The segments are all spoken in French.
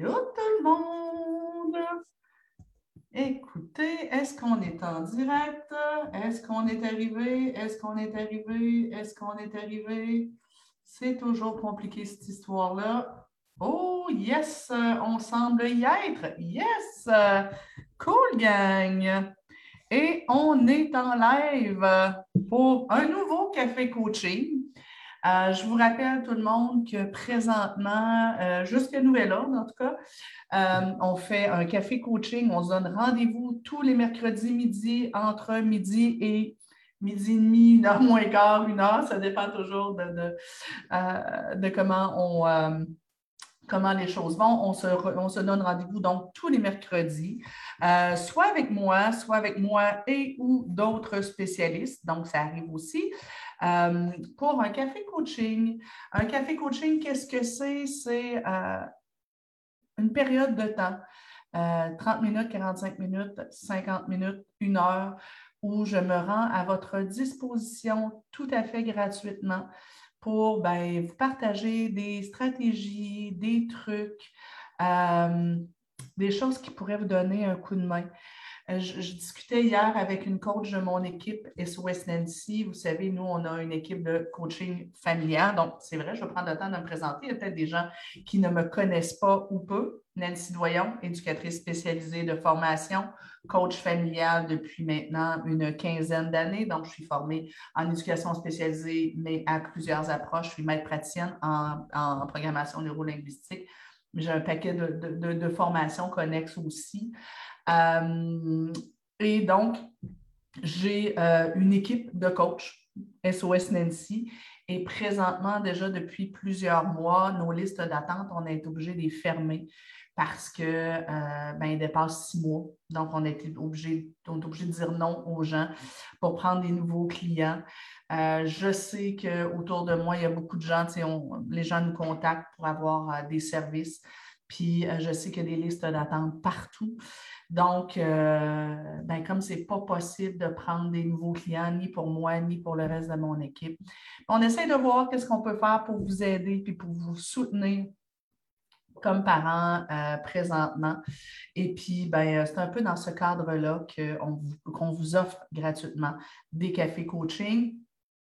Allô tout le monde! Écoutez, est-ce qu'on est en direct? Est-ce qu'on est arrivé? Est-ce qu'on est arrivé? Est-ce qu'on est arrivé? C'est toujours compliqué cette histoire-là. Oh, yes, on semble y être. Yes! Cool, gang! Et on est en live pour un nouveau café coaching. Euh, je vous rappelle tout le monde que présentement, euh, jusqu'à nouvel ordre en tout cas, euh, on fait un café coaching. On se donne rendez-vous tous les mercredis midi entre midi et midi et demi, une heure moins quart, une heure. Ça dépend toujours de, de, comment on comment les choses vont. On se, on se donne rendez-vous donc tous les mercredis, soit avec moi, soit avec moi et ou d'autres spécialistes. Donc, ça arrive aussi. Euh, pour un café coaching. Un café coaching, qu'est-ce que c'est? C'est euh, une période de temps, 30 euh, minutes, 45 minutes, 50 minutes, une heure, où je me rends à votre disposition tout à fait gratuitement pour ben, vous partager des stratégies, des trucs, des choses qui pourraient vous donner un coup de main. Euh, je, discutais hier avec une coach de mon équipe SOS Nancy. Vous savez, nous, on a une équipe de coaching familial. Donc, c'est vrai, je vais prendre le temps de me présenter. Il y a peut-être des gens qui ne me connaissent pas ou peu. Nancy Doyon, éducatrice spécialisée de formation, coach familial depuis maintenant une quinzaine d'années. Donc, je suis formée en éducation spécialisée, mais à plusieurs approches. Je suis maître praticienne en, programmation neurolinguistique. J'ai un paquet de, de formations connexes aussi. Euh, et donc, j'ai euh, une équipe de coach, SOS Nancy, et présentement, déjà depuis plusieurs mois, nos listes d'attente, on est obligé de les fermer parce que euh, ben, dépassent six mois. Donc, on est obligé, de dire non aux gens pour prendre des nouveaux clients. je sais qu'autour de moi, il y a beaucoup de gens, les gens nous contactent pour avoir des services. Puis, je sais qu'il y a des listes d'attente partout. Donc, euh, ben, comme ce n'est pas possible de prendre des nouveaux clients, ni pour moi, ni pour le reste de mon équipe, on essaie de voir qu'est-ce qu'on peut faire pour vous aider puis pour vous soutenir comme parents euh, présentement. Et puis, ben, euh, c'est un peu dans ce cadre-là qu'on vous offre gratuitement des cafés coaching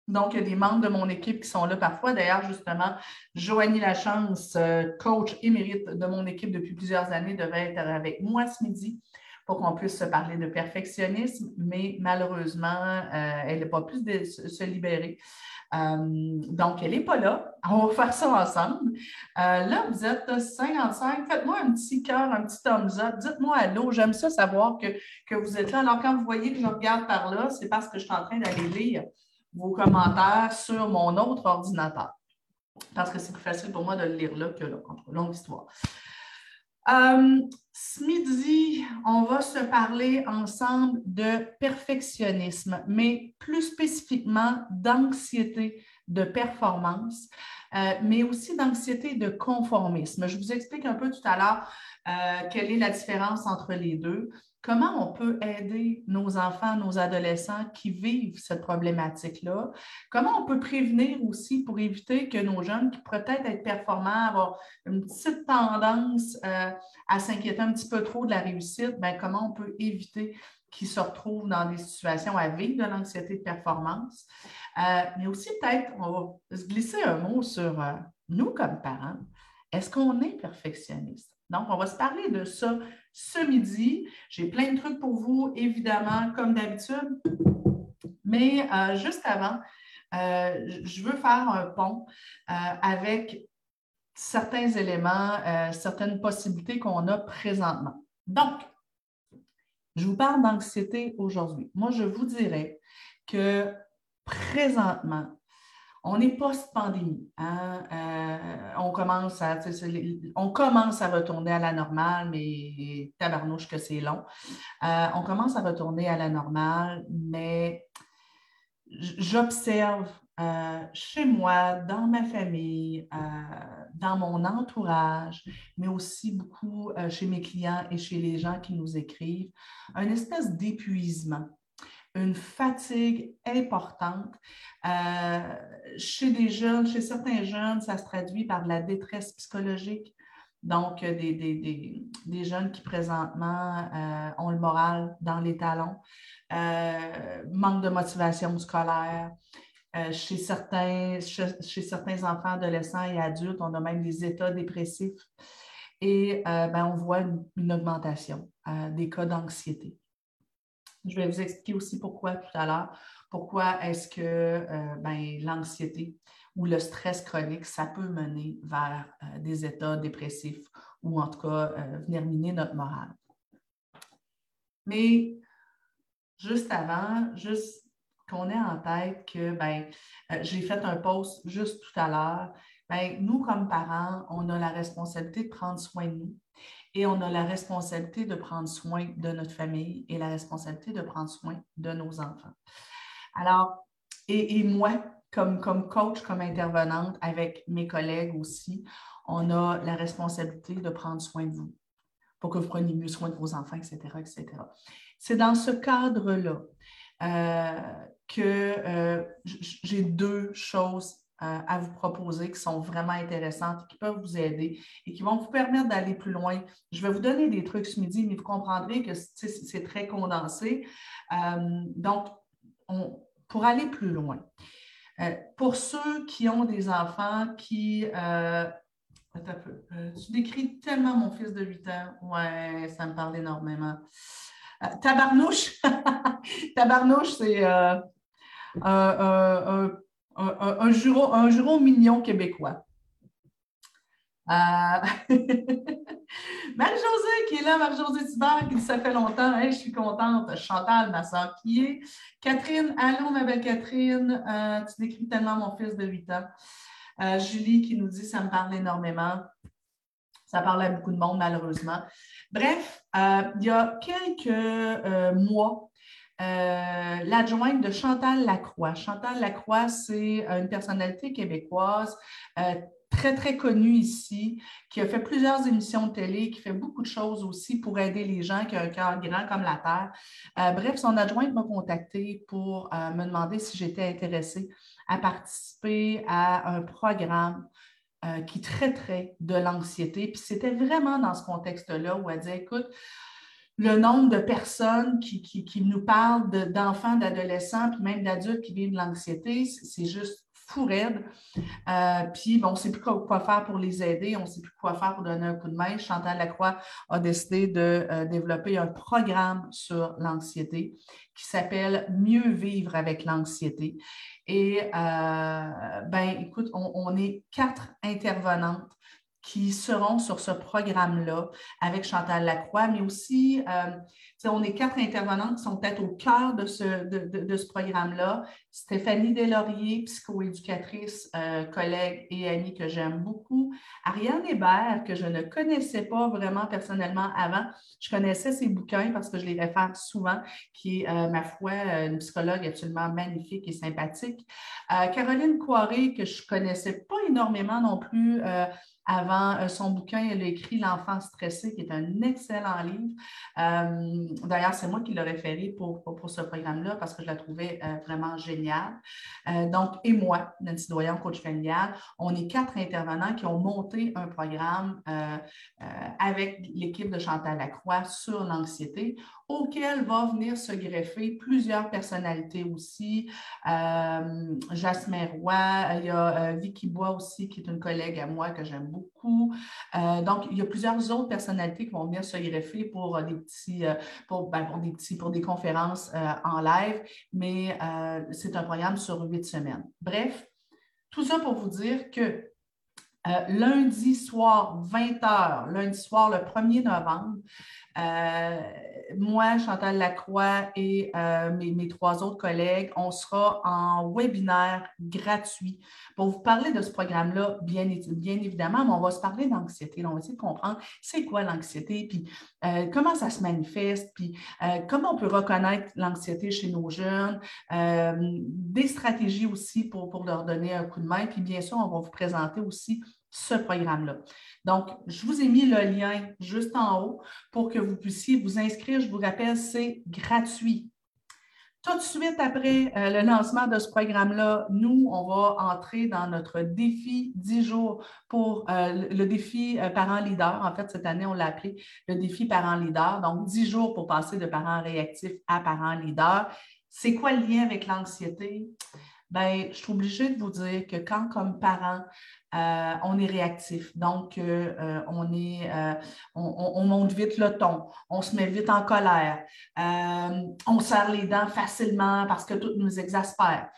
donc, il y a des membres de mon équipe qui sont là parfois. D'ailleurs, justement, Joanie Lachance, euh, coach émérite de mon équipe depuis plusieurs années, devait être avec moi ce midi pour qu'on puisse se parler de perfectionnisme, mais malheureusement, euh, elle n'a pas pu se, libérer. Euh, donc, elle n'est pas là. On va faire ça ensemble. là, vous êtes 55. Faites-moi un petit cœur, un petit thumbs up. Dites-moi allô. J'aime ça savoir que, que vous êtes là. Alors, quand vous voyez que je regarde par là, c'est parce que je suis en train d'aller lire vos commentaires sur mon autre ordinateur. Parce que c'est plus facile pour moi de le lire là que là, longue histoire. Euh, ce midi, on va se parler ensemble de perfectionnisme, mais plus spécifiquement d'anxiété de performance, euh, mais aussi d'anxiété de conformisme. Je vous explique un peu tout à l'heure euh, quelle est la différence entre les deux comment on peut aider nos enfants, nos adolescents qui vivent cette problématique-là? Comment on peut prévenir aussi pour éviter que nos jeunes qui pourraient peut-être être performants, avoir une petite tendance euh, à s'inquiéter un petit peu trop de la réussite, bien, comment on peut éviter qu'ils se retrouvent dans des situations à vivre de l'anxiété de performance? Euh, mais aussi peut-être, on va se glisser un mot sur euh, nous comme parents. Est-ce qu'on est perfectionniste? Donc, on va se parler de ça ce midi. J'ai plein de trucs pour vous, évidemment, comme d'habitude. Mais euh, juste avant, euh, je veux faire un pont euh, avec certains éléments, certaines possibilités qu'on a présentement. Donc, je vous parle d'anxiété aujourd'hui. Moi, je vous dirais que présentement, on est post-pandémie. Hein? Euh, on, commence à, retourner à la normale, mais tabarnouche que c'est long. Euh, on commence à retourner à la normale, mais j'observe euh, chez moi, dans ma famille, dans mon entourage, mais aussi beaucoup chez mes clients et chez les gens qui nous écrivent, une espèce d'épuisement une fatigue importante. Euh, chez des jeunes, chez certains jeunes, ça se traduit par de la détresse psychologique, Donc, des, des, jeunes qui présentement ont le moral dans les talons, manque de motivation scolaire. chez, certains, chez, certains enfants, adolescents et adultes, on a même des états dépressifs et ben, on voit une augmentation des cas d'anxiété. Je vais vous expliquer aussi pourquoi tout à l'heure. Pourquoi est-ce que euh, ben, l'anxiété ou le stress chronique, ça peut mener vers euh, des états dépressifs ou en tout cas euh, venir miner notre morale. Mais juste avant, juste qu'on ait en tête que ben, j'ai fait un post juste tout à l'heure, ben, nous comme parents, on a la responsabilité de prendre soin de nous et on a la responsabilité de prendre soin de notre famille et la responsabilité de prendre soin de nos enfants. Alors, et, moi, comme, coach, comme intervenante, avec mes collègues aussi, on a la responsabilité de prendre soin de vous pour que vous preniez mieux soin de vos enfants, etc., etc. C'est dans ce cadre-là euh, que euh, j'ai deux choses euh, à vous proposer qui sont vraiment intéressantes, qui peuvent vous aider et qui vont vous permettre d'aller plus loin. Je vais vous donner des trucs ce midi, mais vous comprendrez que c'est très condensé. Euh, donc, pour aller plus loin, euh, pour ceux qui ont des enfants qui... tu décris tellement mon fils de 8 ans. Ouais, ça me parle énormément. tabarnouche. tabarnouche, c'est un un, juron, un mignon québécois. Euh, Marie-Josée qui est là, Marie-Josée Thibert, qui dit ça fait longtemps, je suis contente. Chantal, ma soeur qui est. Catherine, allô, ma belle Catherine, euh, tu décris tellement mon fils de 8 ans. Euh, Julie qui nous dit ça me parle énormément. Ça parle à beaucoup de monde, malheureusement. Bref, il y a quelques mois, euh, l'adjointe de Chantal Lacroix. Chantal Lacroix, c'est une personnalité québécoise euh, très, très connue ici, qui a fait plusieurs émissions de télé, qui fait beaucoup de choses aussi pour aider les gens, qui ont un cœur grand comme la terre. Euh, bref, son adjointe m'a contacté pour me demander si j'étais intéressée à participer à un programme qui traiterait de l'anxiété. Puis c'était vraiment dans ce contexte-là où elle dit, écoute, le nombre de personnes qui, nous parlent d'enfants, d'adolescents, puis même d'adultes qui vivent de l'anxiété, c'est juste fou raide. Euh, puis, on ne sait plus quoi, faire pour les aider, on ne sait plus quoi faire pour donner un coup de main. Chantal Lacroix a décidé de euh, développer un programme sur l'anxiété qui s'appelle Mieux vivre avec l'anxiété. Et, euh, ben, écoute, on, est quatre intervenantes qui seront sur ce programme-là avec Chantal Lacroix, mais aussi, euh, on est quatre intervenantes qui sont peut-être au cœur de ce, de, ce programme-là. Stéphanie Deslauriers, psychoéducatrice, euh, collègue et amie que j'aime beaucoup. Ariane Hébert, que je ne connaissais pas vraiment personnellement avant. Je connaissais ses bouquins parce que je les réfère souvent, qui est, euh, ma foi, une psychologue absolument magnifique et sympathique. Caroline Coiré, que je ne connaissais pas énormément non plus avant euh, son bouquin, elle a écrit L'enfant stressé, qui est un excellent livre. Euh, d'ailleurs, c'est moi qui l'ai référé pour, pour, ce programme-là parce que je la trouvais euh, vraiment géniale. donc, et moi, Nancy Doyen, coach familial, on est quatre intervenants qui ont monté un programme avec l'équipe de Chantal Lacroix sur l'anxiété auquel va venir se greffer plusieurs personnalités aussi. Jasmin Roy, il y a Vicky Bois aussi, qui est une collègue à moi que j'aime beaucoup. Euh, donc, il y a plusieurs autres personnalités qui vont venir se greffer pour euh, des petits, euh, pour, ben, pour des petits, pour des conférences en live, mais c'est un programme sur huit semaines. Bref, tout ça pour vous dire que lundi soir, 20h, lundi soir, le 1er novembre, moi, Chantal Lacroix et euh, mes, trois autres collègues, on sera en webinaire gratuit pour vous parler de ce programme-là, bien, évidemment, mais on va se parler d'anxiété. On va essayer de comprendre c'est quoi l'anxiété, puis euh, comment ça se manifeste, puis comment on peut reconnaître l'anxiété chez nos jeunes, des stratégies aussi pour leur donner un coup de main, puis bien sûr, on va vous présenter aussi ce programme-là. Donc, je vous ai mis le lien juste en haut pour que vous puissiez vous inscrire. Je vous rappelle, c'est gratuit. Tout de suite après euh, le lancement de ce programme-là, nous, on va entrer dans notre défi 10 jours pour euh, le défi euh, parent leader. En fait, cette année, on l'a appelé le défi parent leader. Donc, 10 jours pour passer de parent réactif à parent leader. C'est quoi le lien avec l'anxiété? ben, je suis obligée de vous dire que quand, comme parent, euh, on est réactif, donc euh, euh, on, monte vite le ton, on se met vite en colère, on serre les dents facilement parce que tout nous exaspère.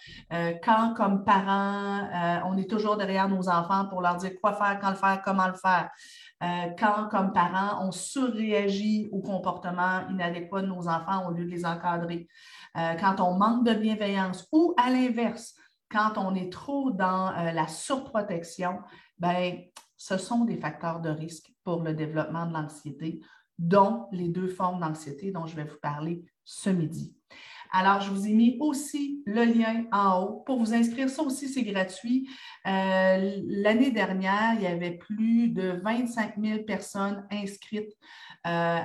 quand, comme parent, on est toujours derrière nos enfants pour leur dire quoi faire, quand le faire, comment le faire. quand, comme parent, on surréagit au comportement inadéquat de nos enfants au lieu de les encadrer. Quand on manque de bienveillance ou à l'inverse, quand on est trop dans euh, la surprotection, ben, ce sont des facteurs de risque pour le développement de l'anxiété, dont les deux formes d'anxiété dont je vais vous parler ce midi. Alors, je vous ai mis aussi le lien en haut pour vous inscrire. Ça aussi, c'est gratuit. Euh, l'année dernière, il y avait plus de 25 000 personnes inscrites euh,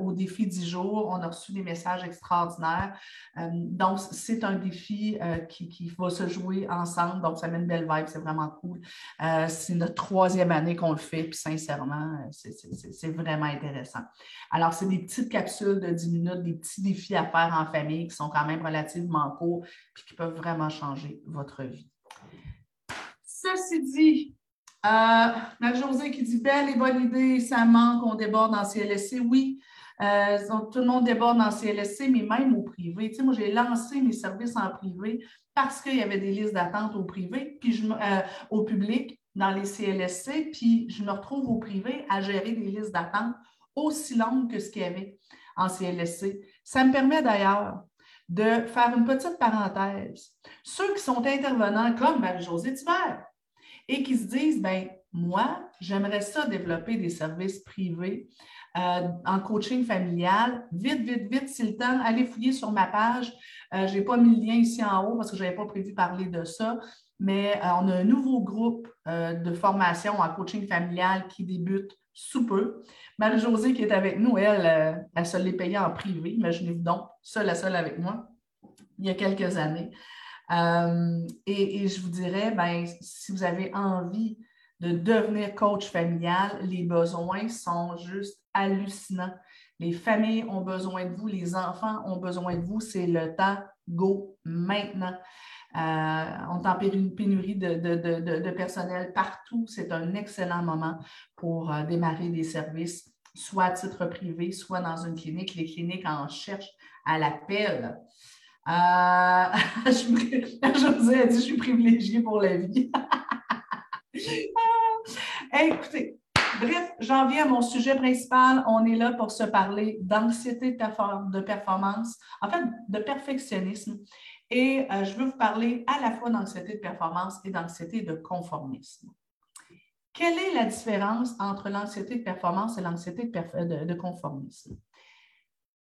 au défi 10 jours. On a reçu des messages extraordinaires. Euh, donc, c'est un défi euh, qui, va se jouer ensemble. Donc, ça met une belle vibe. C'est vraiment cool. c'est notre troisième année qu'on le fait. Puis, sincèrement, c'est vraiment intéressant. Alors, c'est des petites capsules de 10 minutes, des petits défis à faire en famille qui sont quand même relativement courts puis qui peuvent vraiment changer votre vie. Ceci dit, euh, Marie-Josée qui dit Belle et bonne idée, ça manque, on déborde en CLSC. Oui, euh, tout le monde déborde en CLSC, mais même au privé. Moi, j'ai lancé mes services en privé parce qu'il y avait des listes d'attente au privé, puis euh, au public dans les CLSC, puis je me retrouve au privé à gérer des listes d'attente aussi longues que ce qu'il y avait en CLSC. Ça me permet d'ailleurs de faire une petite parenthèse. Ceux qui sont intervenants comme Marie-Josée Thibert, et qui se disent, ben moi, j'aimerais ça développer des services privés euh, en coaching familial. Vite, vite, vite, c'est le temps. Allez fouiller sur ma page. Euh, je n'ai pas mis le lien ici en haut parce que je n'avais pas prévu parler de ça. Mais euh, on a un nouveau groupe de formation en coaching familial qui débute sous peu. Marie-Josée qui est avec nous, elle, elle se l'est payée en privé. Imaginez-vous donc, seule à seule avec moi, il y a quelques années. Euh, et, je vous dirais, ben, si vous avez envie de devenir coach familial, les besoins sont juste hallucinants. Les familles ont besoin de vous, les enfants ont besoin de vous. C'est le temps, go maintenant. Euh, on est en pénurie de, personnel partout. C'est un excellent moment pour euh, démarrer des services, soit à titre privé, soit dans une clinique. Les cliniques en cherchent à l'appel. Euh, je, vous ai dit, je suis privilégiée pour la vie. écoutez, bref, j'en viens à mon sujet principal. On est là pour se parler d'anxiété de performance, en fait, de perfectionnisme. Et euh, je veux vous parler à la fois d'anxiété de performance et d'anxiété de conformisme. Quelle est la différence entre l'anxiété de performance et l'anxiété de conformisme?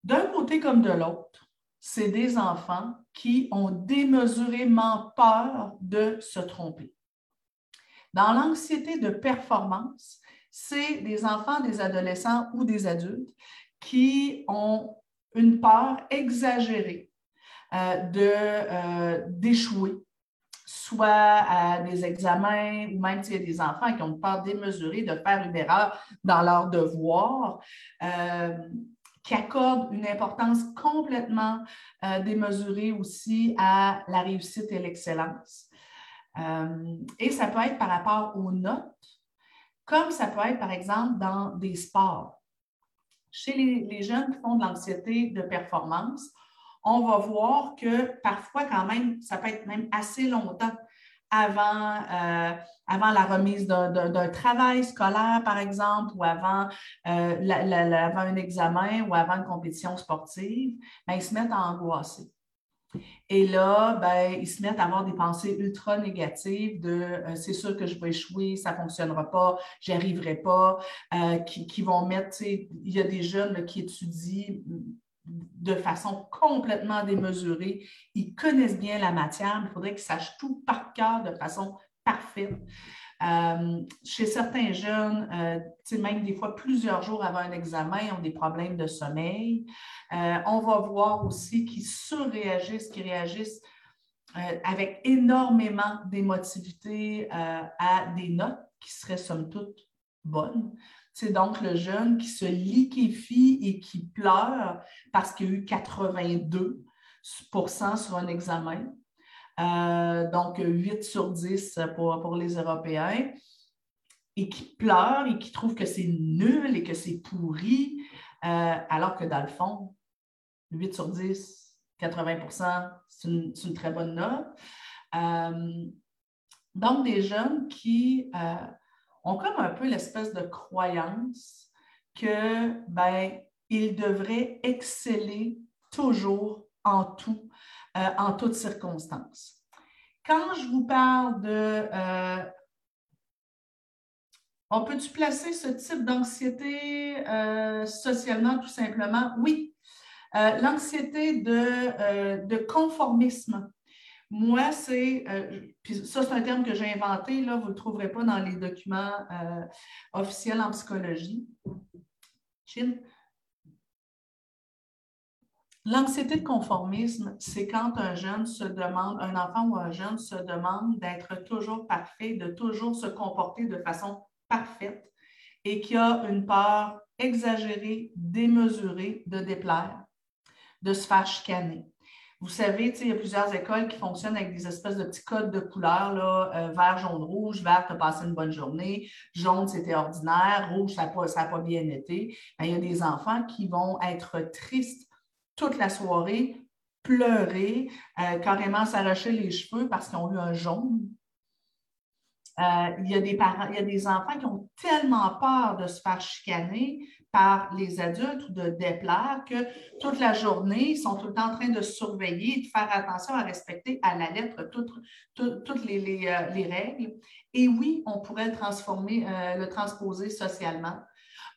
D'un côté comme de l'autre, c'est des enfants qui ont démesurément peur de se tromper. Dans l'anxiété de performance, c'est des enfants, des adolescents ou des adultes qui ont une peur exagérée d'échouer, soit à des examens, ou même s'il y a des enfants qui ont une peur démesurée de faire une erreur dans leur devoir. Euh, qui accorde une importance complètement euh, démesurée aussi à la réussite et l'excellence. Euh, et ça peut être par rapport aux notes, comme ça peut être par exemple dans des sports. Chez les, jeunes qui font de l'anxiété de performance, on va voir que parfois quand même, ça peut être même assez longtemps avant, euh, avant la remise d'un travail scolaire, par exemple, ou avant, euh, avant un examen ou avant une compétition sportive, ben, ils se mettent à angoisser. Et là, ben, ils se mettent à avoir des pensées ultra négatives de euh, c'est sûr que je vais échouer, ça ne fonctionnera pas, j'y arriverai pas, qui, vont mettre, il y a des jeunes qui étudient de façon complètement démesurée. Ils connaissent bien la matière, mais il faudrait qu'ils sachent tout par cœur de façon parfaite. Euh, chez certains jeunes, euh, même des fois plusieurs jours avant un examen, ils ont des problèmes de sommeil. Euh, on va voir aussi qu'ils surréagissent, qu'ils réagissent avec énormément d'émotivité à des notes qui seraient somme toute bonnes. C'est donc le jeune qui se liquéfie et qui pleure parce qu'il a eu 82% sur un examen. Euh, donc 8 sur 10 pour, les Européens, et qui pleurent et qui trouvent que c'est nul et que c'est pourri, euh, alors que dans le fond, 8 sur 10, 80% c'est une, très bonne note. Euh, donc, des jeunes qui ont comme un peu l'espèce de croyance que, ben, ils devraient exceller toujours en tout euh, en toutes circonstances. Quand je vous parle de... Euh, on peut-tu placer ce type d'anxiété euh, socialement tout simplement? Oui. L'anxiété de, de, conformisme. Moi, c'est, puis ça, c'est un terme que j'ai inventé, là, vous ne le trouverez pas dans les documents officiels en psychologie. Chin. L'anxiété de conformisme, c'est quand un jeune se demande, un enfant ou un jeune se demande d'être toujours parfait, de toujours se comporter de façon parfaite et qui a une peur exagérée, démesurée de déplaire, de se faire chicaner. Vous savez, il y a plusieurs écoles qui fonctionnent avec des espèces de petits codes de couleurs, euh, vert, jaune, rouge. Vert, tu as passé une bonne journée. Jaune, c'était ordinaire. Rouge, ça n'a pas, pas, bien été. Ben, il y a des enfants qui vont être tristes toute la soirée, pleurer, euh, carrément s'arracher les cheveux parce qu'ils ont eu un jaune. Euh, il, y a des parents, il y a des enfants qui ont tellement peur de se faire chicaner par les adultes de déplaire que toute la journée, ils sont tout le temps en train de surveiller et de faire attention à respecter à la lettre toutes, les, euh, les, règles. Et oui, on pourrait transformer, le transposer socialement.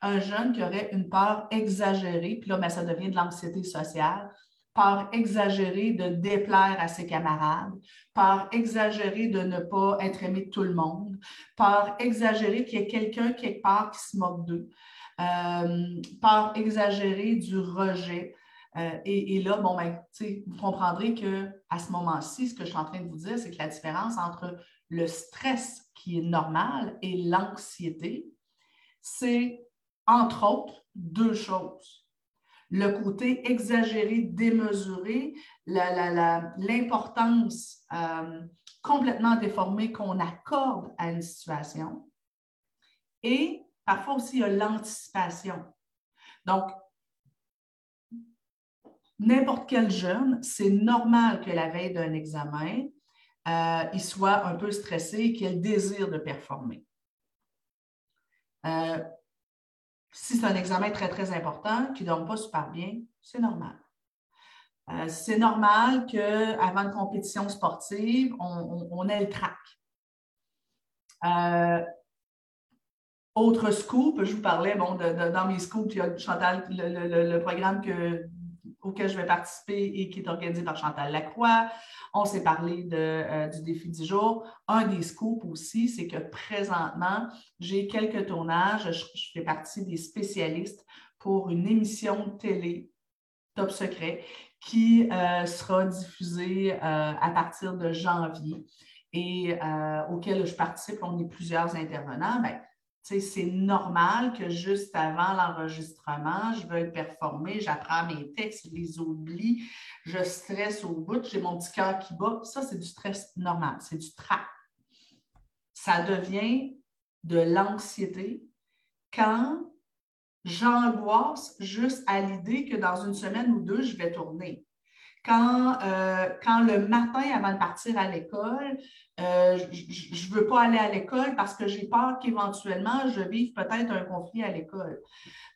Un jeune qui aurait une peur exagérée, puis là, ben, ça devient de l'anxiété sociale, peur exagérée de déplaire à ses camarades, peur exagérée de ne pas être aimé de tout le monde, peur exagérée qu'il y ait quelqu'un quelque part qui se moque d'eux, euh, peur exagérée du rejet. Euh, et, là, bon, ben, vous comprendrez qu'à ce moment-ci, ce que je suis en train de vous dire, c'est que la différence entre le stress qui est normal et l'anxiété, c'est entre autres, deux choses. Le côté exagéré, démesuré, l'importance euh, complètement déformée qu'on accorde à une situation. Et parfois aussi, il y a l'anticipation. Donc, n'importe quel jeune, c'est normal que la veille d'un examen, euh, il soit un peu stressé et qu'il ait le désir de performer. Euh, si c'est un examen très, très important qui ne donne pas super bien, c'est normal. Euh, c'est normal qu'avant une compétition sportive, on, ait le trac. Autre scoop, je vous parlais, bon, dans mes scoops, il y a Chantal, le, programme auquel je vais participer et qui est organisé par Chantal Lacroix. On s'est parlé euh, du défi du jour. Un des scoops aussi, c'est que présentement, j'ai quelques tournages. Je, fais partie des spécialistes pour une émission télé top secret qui euh, sera diffusée euh, à partir de janvier et auquel je participe. On est plusieurs intervenants. Ben, c'est normal que juste avant l'enregistrement, je veuille performer, j'apprends mes textes, je les oublie, je stresse au bout, j'ai mon petit cœur qui bat. Ça, c'est du stress normal, c'est du trac. Ça devient de l'anxiété quand j'angoisse juste à l'idée que dans une semaine ou deux, je vais tourner. Quand, euh, quand le matin, avant de partir à l'école, euh, je ne veux pas aller à l'école parce que j'ai peur qu'éventuellement, je vive peut-être un conflit à l'école.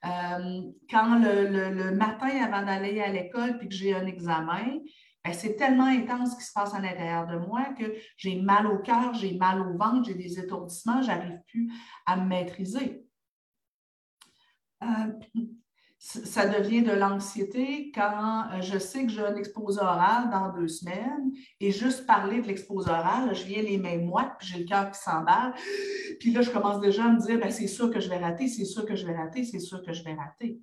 Euh, quand le, matin, avant d'aller à l'école, puis que j'ai un examen, ben, c'est tellement intense ce qui se passe à l'intérieur de moi que j'ai mal au cœur, j'ai mal au ventre, j'ai des étourdissements, je n'arrive plus à me maîtriser. Ça devient de l'anxiété quand euh, je sais que j'ai un exposé oral dans deux semaines et juste parler de l'exposé oral, je viens les mains moites, puis j'ai le cœur qui s'emballe. Puis là, je commence déjà à me dire, ben, c'est sûr que je vais rater, c'est sûr que je vais rater, c'est sûr que je vais rater.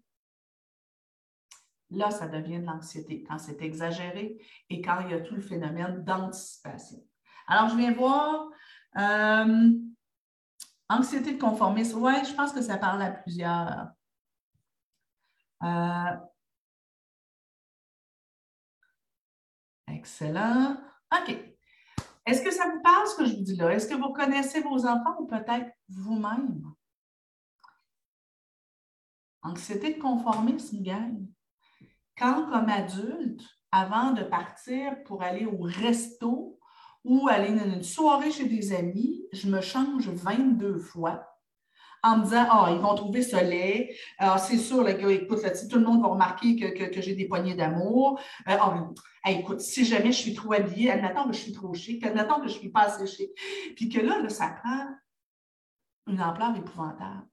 Là, ça devient de l'anxiété quand c'est exagéré et quand il y a tout le phénomène d'anticipation. Alors, je viens voir euh, anxiété de conformisme. Oui, je pense que ça parle à plusieurs euh, excellent. OK. Est-ce que ça vous parle ce que je vous dis là? Est-ce que vous connaissez vos enfants ou peut-être vous-même? Anxiété de conformisme, gang. Quand, comme adulte, avant de partir pour aller au resto ou aller dans une soirée chez des amis, je me change 22 fois en me disant Ah, ils vont trouver ce lait. Ah, c'est sûr, gars, écoute, là, tout le monde va remarquer que, j'ai des poignées d'amour. Ah, écoute, si jamais je suis trop habillée, admettons que je suis trop chic, admettons que je ne suis pas assez chic. Puis que là, là, ça prend une ampleur épouvantable.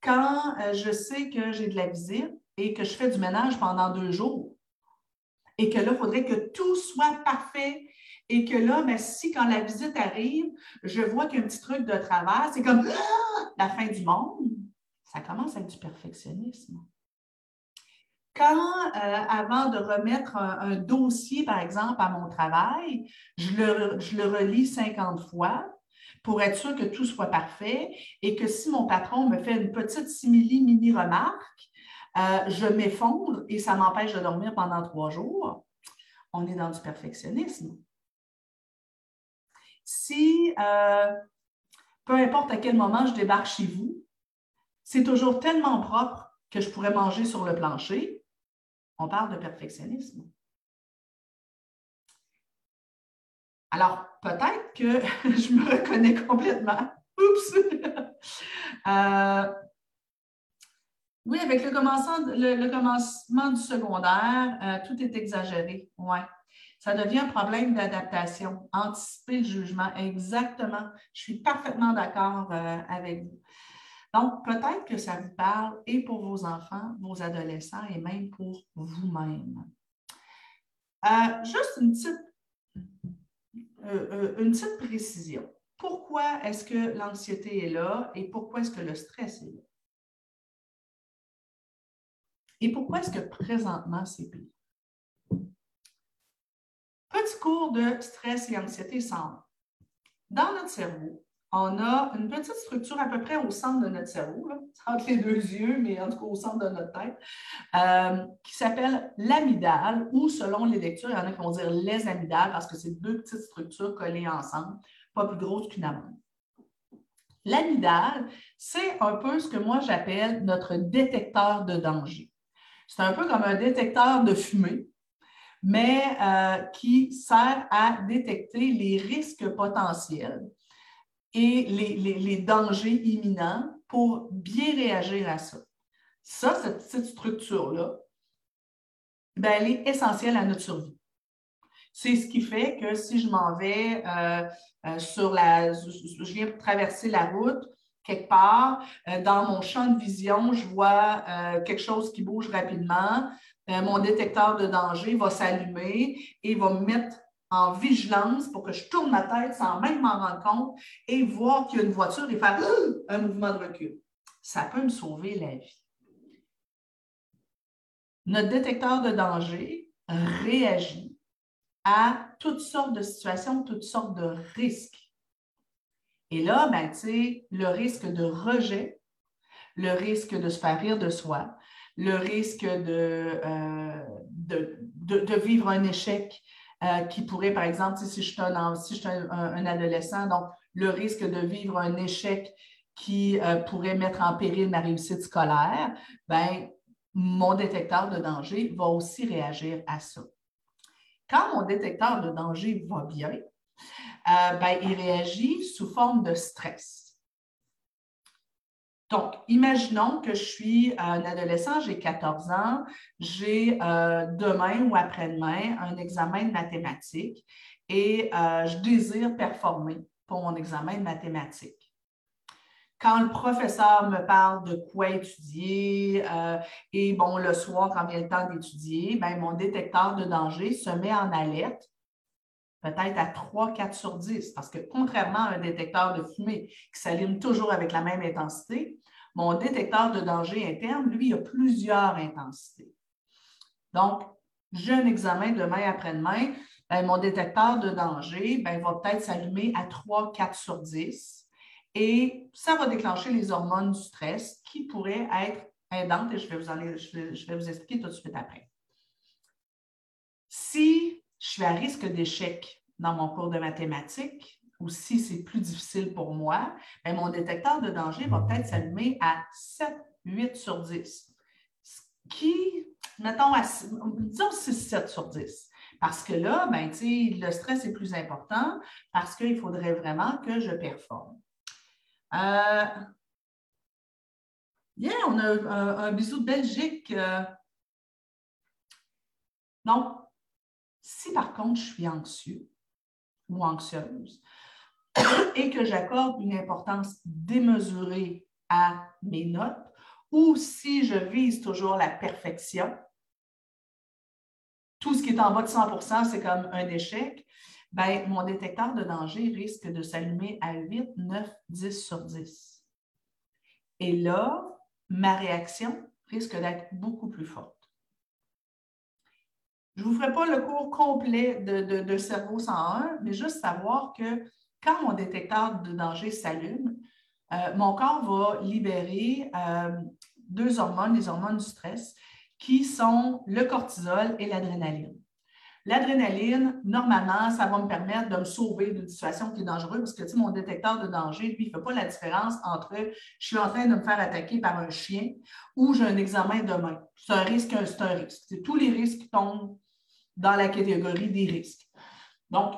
Quand euh, je sais que j'ai de la visite et que je fais du ménage pendant deux jours, et que là, il faudrait que tout soit parfait et que là, ben, si quand la visite arrive, je vois qu'il y a un petit truc de travers, c'est comme ah! la fin du monde, ça commence à être du perfectionnisme. Quand, euh, avant de remettre un, dossier, par exemple, à mon travail, je le, je le relis 50 fois pour être sûr que tout soit parfait et que si mon patron me fait une petite simili-mini remarque, euh, je m'effondre et ça m'empêche de dormir pendant trois jours. On est dans du perfectionnisme si, euh, peu importe à quel moment je débarque chez vous, c'est toujours tellement propre que je pourrais manger sur le plancher, on parle de perfectionnisme. Alors, peut-être que je me reconnais complètement. Oups! Euh, oui, avec le commencement, le, commencement du secondaire, euh, tout est exagéré. Ouais. Ça devient un problème d'adaptation, anticiper le jugement. Exactement. Je suis parfaitement d'accord euh, avec vous. Donc, peut-être que ça vous parle et pour vos enfants, vos adolescents et même pour vous-même. Euh, juste une petite, euh, une petite précision. Pourquoi est-ce que l'anxiété est là et pourquoi est-ce que le stress est là? Et pourquoi est-ce que présentement c'est pire? Petit cours de stress et anxiété sans. Dans notre cerveau, on a une petite structure à peu près au centre de notre cerveau, entre les deux yeux, mais en tout cas au centre de notre tête, euh, qui s'appelle l'amygdale, ou selon les lectures, il y en a qui vont dire les amygdales parce que c'est deux petites structures collées ensemble, pas plus grosses qu'une amande. L'amygdale, c'est un peu ce que moi j'appelle notre détecteur de danger. C'est un peu comme un détecteur de fumée mais euh, qui sert à détecter les risques potentiels et les, dangers imminents pour bien réagir à ça. Ça, cette petite structure-là, ben, elle est essentielle à notre survie. C'est ce qui fait que si je m'en vais euh, euh, sur la. Je viens traverser la route, quelque part, dans mon champ de vision, je vois quelque chose qui bouge rapidement. Euh, mon détecteur de danger va s'allumer et va me mettre en vigilance pour que je tourne ma tête sans même m'en rendre compte et voir qu'il y a une voiture et faire un mouvement de recul. Ça peut me sauver la vie. Notre détecteur de danger réagit à toutes sortes de situations, toutes sortes de risques. Et là, ben, le risque de rejet, le risque de se faire rire de soi, le risque de, euh, de, vivre un échec euh, qui pourrait, par exemple, si je suis, un, si je suis un, adolescent, donc le risque de vivre un échec qui euh, pourrait mettre en péril ma réussite scolaire, ben, mon détecteur de danger va aussi réagir à ça. Quand mon détecteur de danger va bien, ben, il réagit sous forme de stress. Donc, imaginons que je suis un adolescent, j'ai 14 ans, j'ai euh, demain ou après-demain un examen de mathématiques et euh, je désire performer pour mon examen de mathématiques. quand le professeur me parle de quoi étudier euh, et bon, le soir, quand vient le temps d'étudier, ben, mon détecteur de danger se met en alerte peut-être à 3, 4 sur 10, parce que contrairement à un détecteur de fumée qui s'allume toujours avec la même intensité, mon détecteur de danger interne, lui, a plusieurs intensités. Donc, j'ai un examen demain après-demain, ben, mon détecteur de danger ben, va peut-être s'allumer à 3, 4 sur 10 et ça va déclencher les hormones du stress qui pourraient être aidantes et je vais vous, je vais vous expliquer tout de suite après. Si je suis à risque d'échec dans mon cours de mathématiques ou si c'est plus difficile pour moi, bien, mon détecteur de danger va peut-être s'allumer à 7, 8 sur 10. Ce qui, mettons, à, disons 6, 7 sur 10. Parce que là, ben, le stress est plus important parce qu'il faudrait vraiment que je performe. Euh, yeah, on a un, bisou de Belgique. Euh, non, si par contre je suis anxieux ou anxieuse et que j'accorde une importance démesurée à mes notes, ou si je vise toujours la perfection, tout ce qui est en bas de 100% c'est comme un échec, ben, mon détecteur de danger risque de s'allumer à 8, 9, 10 sur 10. Et là, ma réaction risque d'être beaucoup plus forte. Je ne vous ferai pas le cours complet de, Cerveau 101, mais juste savoir que quand mon détecteur de danger s'allume, euh, mon corps va libérer euh, deux hormones, les hormones du stress, qui sont le cortisol et l'adrénaline. L'adrénaline, normalement, ça va me permettre de me sauver d'une situation qui est dangereuse parce que tu mon détecteur de danger, lui, il ne fait pas la différence entre je suis en train de me faire attaquer par un chien ou j'ai un examen demain. C'est un risque, c'est un risque. Tous les risques tombent dans la catégorie des risques. Donc,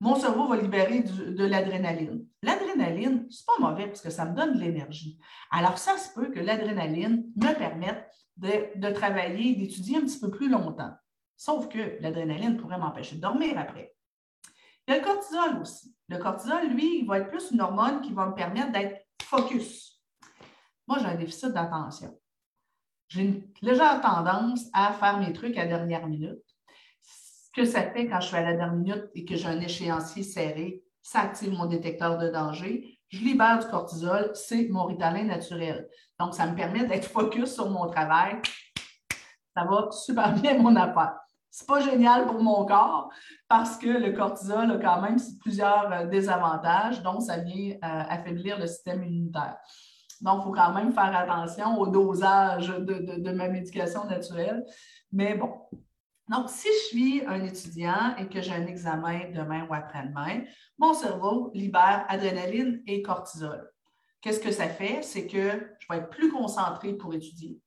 mon cerveau va libérer de l'adrénaline. L'adrénaline, ce n'est pas mauvais parce que ça me donne de l'énergie. Alors, ça se peut que l'adrénaline me permette de, travailler, d'étudier un petit peu plus longtemps. Sauf que l'adrénaline pourrait m'empêcher de dormir après. Il y a le cortisol aussi. Le cortisol, lui, il va être plus une hormone qui va me permettre d'être focus. Moi, j'ai un déficit d'attention. J'ai une légère tendance à faire mes trucs à dernière minute que ça fait quand je suis à la dernière minute et que j'ai un échéancier serré, ça active mon détecteur de danger. Je libère du cortisol, c'est mon ritalin naturel. Donc, ça me permet d'être focus sur mon travail. Ça va super bien mon affaire. C'est pas génial pour mon corps parce que le cortisol a quand même plusieurs euh, désavantages, dont ça vient euh, affaiblir le système immunitaire. Donc, il faut quand même faire attention au dosage de ma médication naturelle. Mais bon, donc, si je suis un étudiant et que j'ai un examen demain ou après-demain, mon cerveau libère adrénaline et cortisol. Qu'est-ce que ça fait? C'est que je vais être plus concentré pour étudier.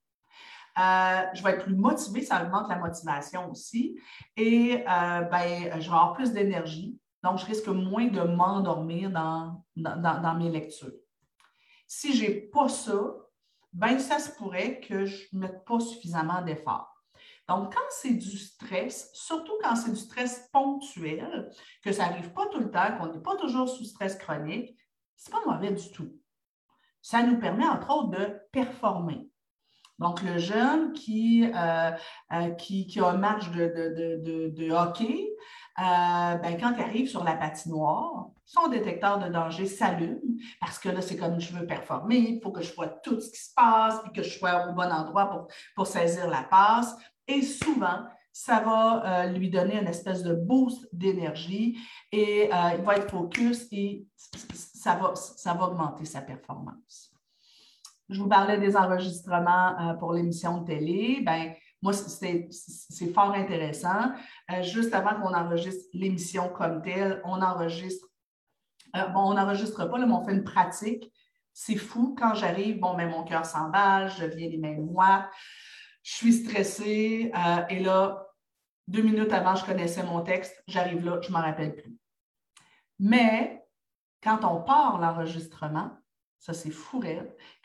Euh, je vais être plus motivé, ça augmente la motivation aussi. Et euh, ben, je vais avoir plus d'énergie, donc je risque moins de m'endormir dans, mes lectures. Si je n'ai pas ça, ben, ça se pourrait que je ne mette pas suffisamment d'efforts. Donc, quand c'est du stress, surtout quand c'est du stress ponctuel, que ça n'arrive pas tout le temps, qu'on n'est pas toujours sous stress chronique, ce n'est pas mauvais du tout. Ça nous permet, entre autres, de performer. Donc, le jeune qui, euh, euh, qui, a un match de, hockey, euh, ben, quand il arrive sur la patinoire, son détecteur de danger s'allume parce que là, c'est comme je veux performer, il faut que je vois tout ce qui se passe et que je sois au bon endroit pour, pour saisir la passe. Et souvent, ça va euh, lui donner une espèce de boost d'énergie et euh, il va être focus et ça va, ça va augmenter sa performance. Je vous parlais des enregistrements euh, pour l'émission de télé. Ben, moi, c'est fort intéressant. juste avant qu'on enregistre l'émission comme telle, on enregistre, bon, on n'enregistre pas, mais on fait une pratique. C'est fou. Quand j'arrive, bon, ben, mon cœur s'emballe, je viens les mains moites je suis stressée euh, et là, deux minutes avant, je connaissais mon texte, j'arrive là, je ne m'en rappelle plus. Mais quand on part l'enregistrement, ça c'est fou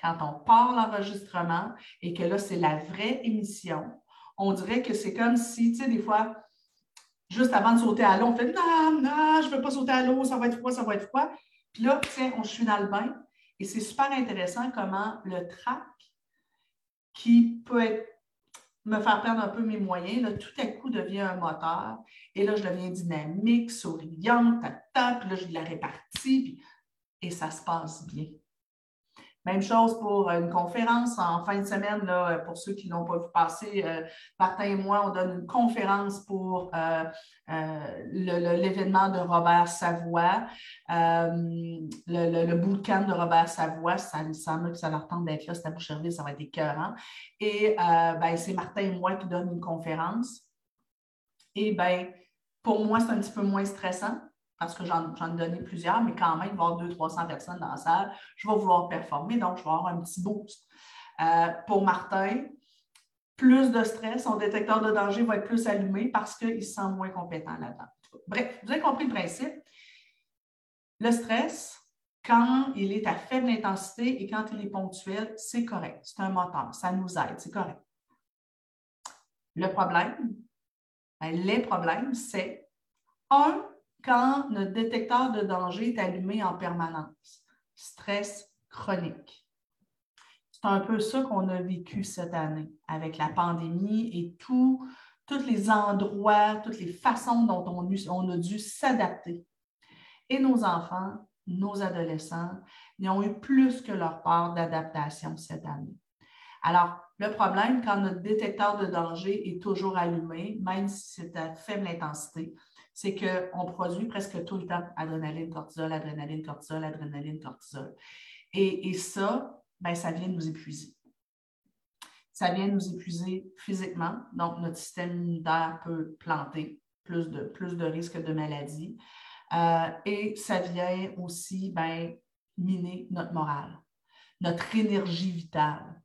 quand on part l'enregistrement et que là, c'est la vraie émission, on dirait que c'est comme si, tu sais, des fois, juste avant de sauter à l'eau, on fait non, non, je ne veux pas sauter à l'eau, ça va être froid, ça va être froid. Puis là, tiens, on, je suis dans le bain Et c'est super intéressant comment le trac, qui peut me faire perdre un peu mes moyens, là, tout à coup devient un moteur. Et là, je deviens dynamique, souriante, tac, puis là, je la répartis, et ça se passe bien. Même chose pour une conférence en fin de semaine, là, pour ceux qui n'ont pas vu passer, euh, Martin et moi, on donne une conférence pour euh, euh, l'événement de Robert Savoie, le, le, bootcamp de Robert Savoie, ça me semble que ça leur tente d'être là, c'est à Boucherville, ça va être écœurant. Et ben, c'est Martin et moi qui donnent une conférence. Et ben, pour moi, c'est un petit peu moins stressant parce que j'en ai donné plusieurs, mais quand même, il va y avoir 200-300 personnes dans la salle, je vais vouloir performer, donc je vais avoir un petit boost. Euh, pour Martin, plus de stress, son détecteur de danger va être plus allumé parce qu'il se sent moins compétent là-dedans. Bref, vous avez compris le principe. Le stress, quand il est à faible intensité et quand il est ponctuel, c'est correct. C'est un moteur, ça nous aide, c'est correct. Le problème, ben, les problèmes, c'est un, quand notre détecteur de danger est allumé en permanence. Stress chronique. C'est un peu ça qu'on a vécu cette année avec la pandémie et tous les endroits, toutes les façons dont on, on a dû s'adapter. Et nos enfants, nos adolescents, ils ont eu plus que leur part d'adaptation cette année. Alors, le problème, quand notre détecteur de danger est toujours allumé, même si c'est à faible intensité, c'est qu'on produit presque tout le temps adrénaline, cortisol, adrénaline, cortisol, adrénaline, cortisol. Et, ça, ben, ça vient nous épuiser. Ça vient nous épuiser physiquement, donc notre système immunitaire peut planter, plus de, plus de risques de maladie. Euh, et ça vient aussi ben, miner notre morale, notre énergie vitale.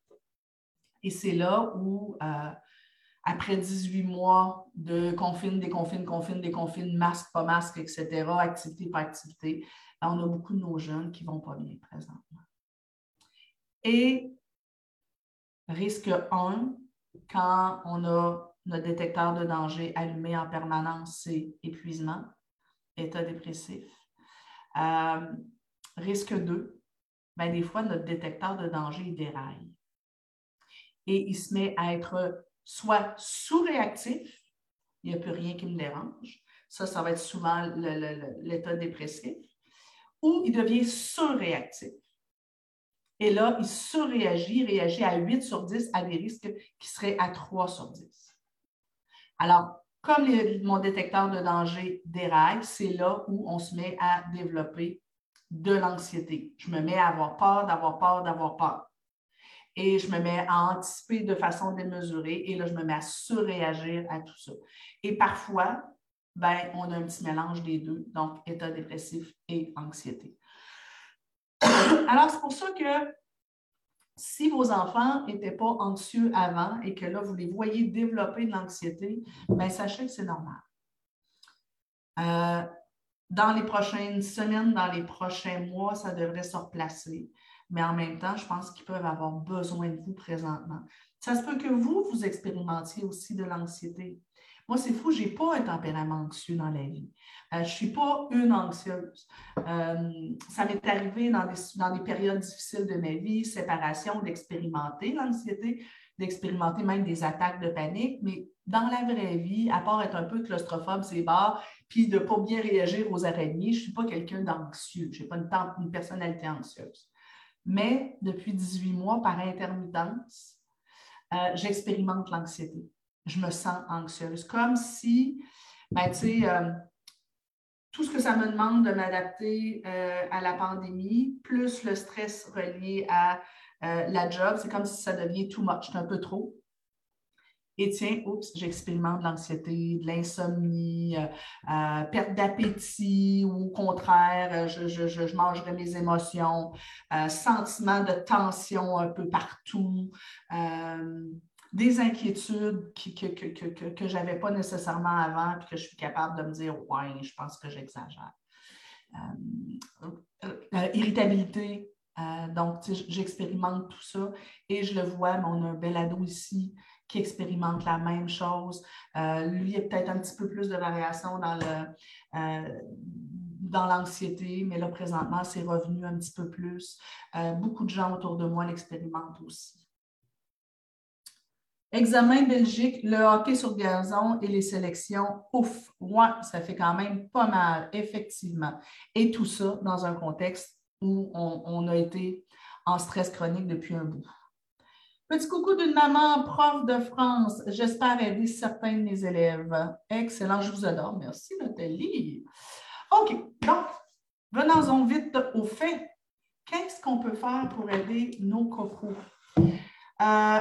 Et c'est là où euh, après 18 mois de confine, déconfine, confine, déconfine, masque, pas masque, etc., activité, pas activité, ben, on a beaucoup de nos jeunes qui ne vont pas bien présentement. Et risque 1, quand on a notre détecteur de danger allumé en permanence, c'est épuisement, état dépressif. Euh, risque 2, ben, des fois, notre détecteur de danger déraille. Et il se met à être soit sous-réactif, il n'y a plus rien qui me dérange. Ça, ça va être souvent l'état dépressif. Ou il devient surréactif. Et là, il surréagit, réagit à 8 sur 10 à des risques qui seraient à 3 sur 10. Alors, comme mon détecteur de danger déraille, c'est là où on se met à développer de l'anxiété. Je me mets à avoir peur, d'avoir peur, d'avoir peur et je me mets à anticiper de façon démesurée et là, je me mets à surréagir à tout ça. Et parfois, ben, on a un petit mélange des deux, donc état dépressif et anxiété. Alors, c'est pour ça que si vos enfants n'étaient pas anxieux avant et que là, vous les voyez développer de l'anxiété, ben, sachez que c'est normal. Euh, dans les prochaines semaines, dans les prochains mois, ça devrait se replacer mais en même temps, je pense qu'ils peuvent avoir besoin de vous présentement. Ça se peut que vous, vous expérimentiez aussi de l'anxiété. Moi, c'est fou, je n'ai pas un tempérament anxieux dans la vie. Euh, je ne suis pas une anxieuse. Euh, ça m'est arrivé dans des, dans des périodes difficiles de ma vie, séparation, d'expérimenter l'anxiété, d'expérimenter même des attaques de panique, mais dans la vraie vie, à part être un peu claustrophobe, c'est barre, puis de ne pas bien réagir aux araignées, je ne suis pas quelqu'un d'anxieux. Je n'ai pas une, une personnalité anxieuse mais depuis 18 mois, par intermittence, euh, j'expérimente l'anxiété. Je me sens anxieuse, comme si, ben, tu sais, euh, tout ce que ça me demande de m'adapter euh, à la pandémie, plus le stress relié à la job, c'est comme si ça devient too much, un peu trop. Et tiens, oups, j'expérimente de l'anxiété, de l'insomnie, euh, euh, perte d'appétit ou au contraire, je, je, mangerai mes émotions, euh, sentiment de tension un peu partout, des inquiétudes que, je n'avais pas nécessairement avant, puis que je suis capable de me dire, ouais, je pense que j'exagère. irritabilité, donc, j'expérimente tout ça et je le vois, mais on a un bel ado ici qui expérimente la même chose. Euh, lui, il y a peut-être un petit peu plus de variation dans le, euh, dans l'anxiété, mais là, présentement, c'est revenu un petit peu plus. Euh, beaucoup de gens autour de moi l'expérimentent aussi. Examen Belgique, le hockey sur gazon et les sélections, ouf, ouais, ça fait quand même pas mal, effectivement. Et tout ça dans un contexte où on, a été en stress chronique depuis un bout. Petit coucou d'une maman prof de France. J'espère aider certains de mes élèves. Excellent, je vous adore. Merci, Nathalie. OK, donc, venons-en vite au fait. Qu'est-ce qu'on peut faire pour aider nos cocos? Euh,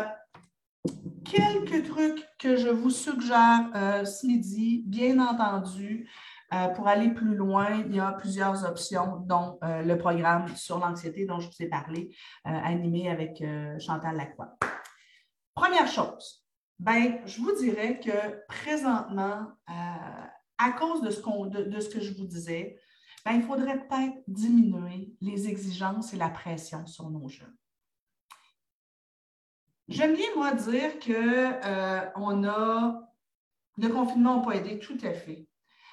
quelques trucs que je vous suggère euh, ce midi, bien entendu. Euh, pour aller plus loin, il y a plusieurs options, dont le programme sur l'anxiété dont je vous ai parlé, animé avec Chantal Lacroix. Première chose, ben, je vous dirais que présentement, à cause de ce, de, ce que je vous disais, ben, il faudrait peut-être diminuer les exigences et la pression sur nos jeunes. J'aime bien, moi, dire qu'on euh, a. Le confinement n'a pas aidé tout à fait.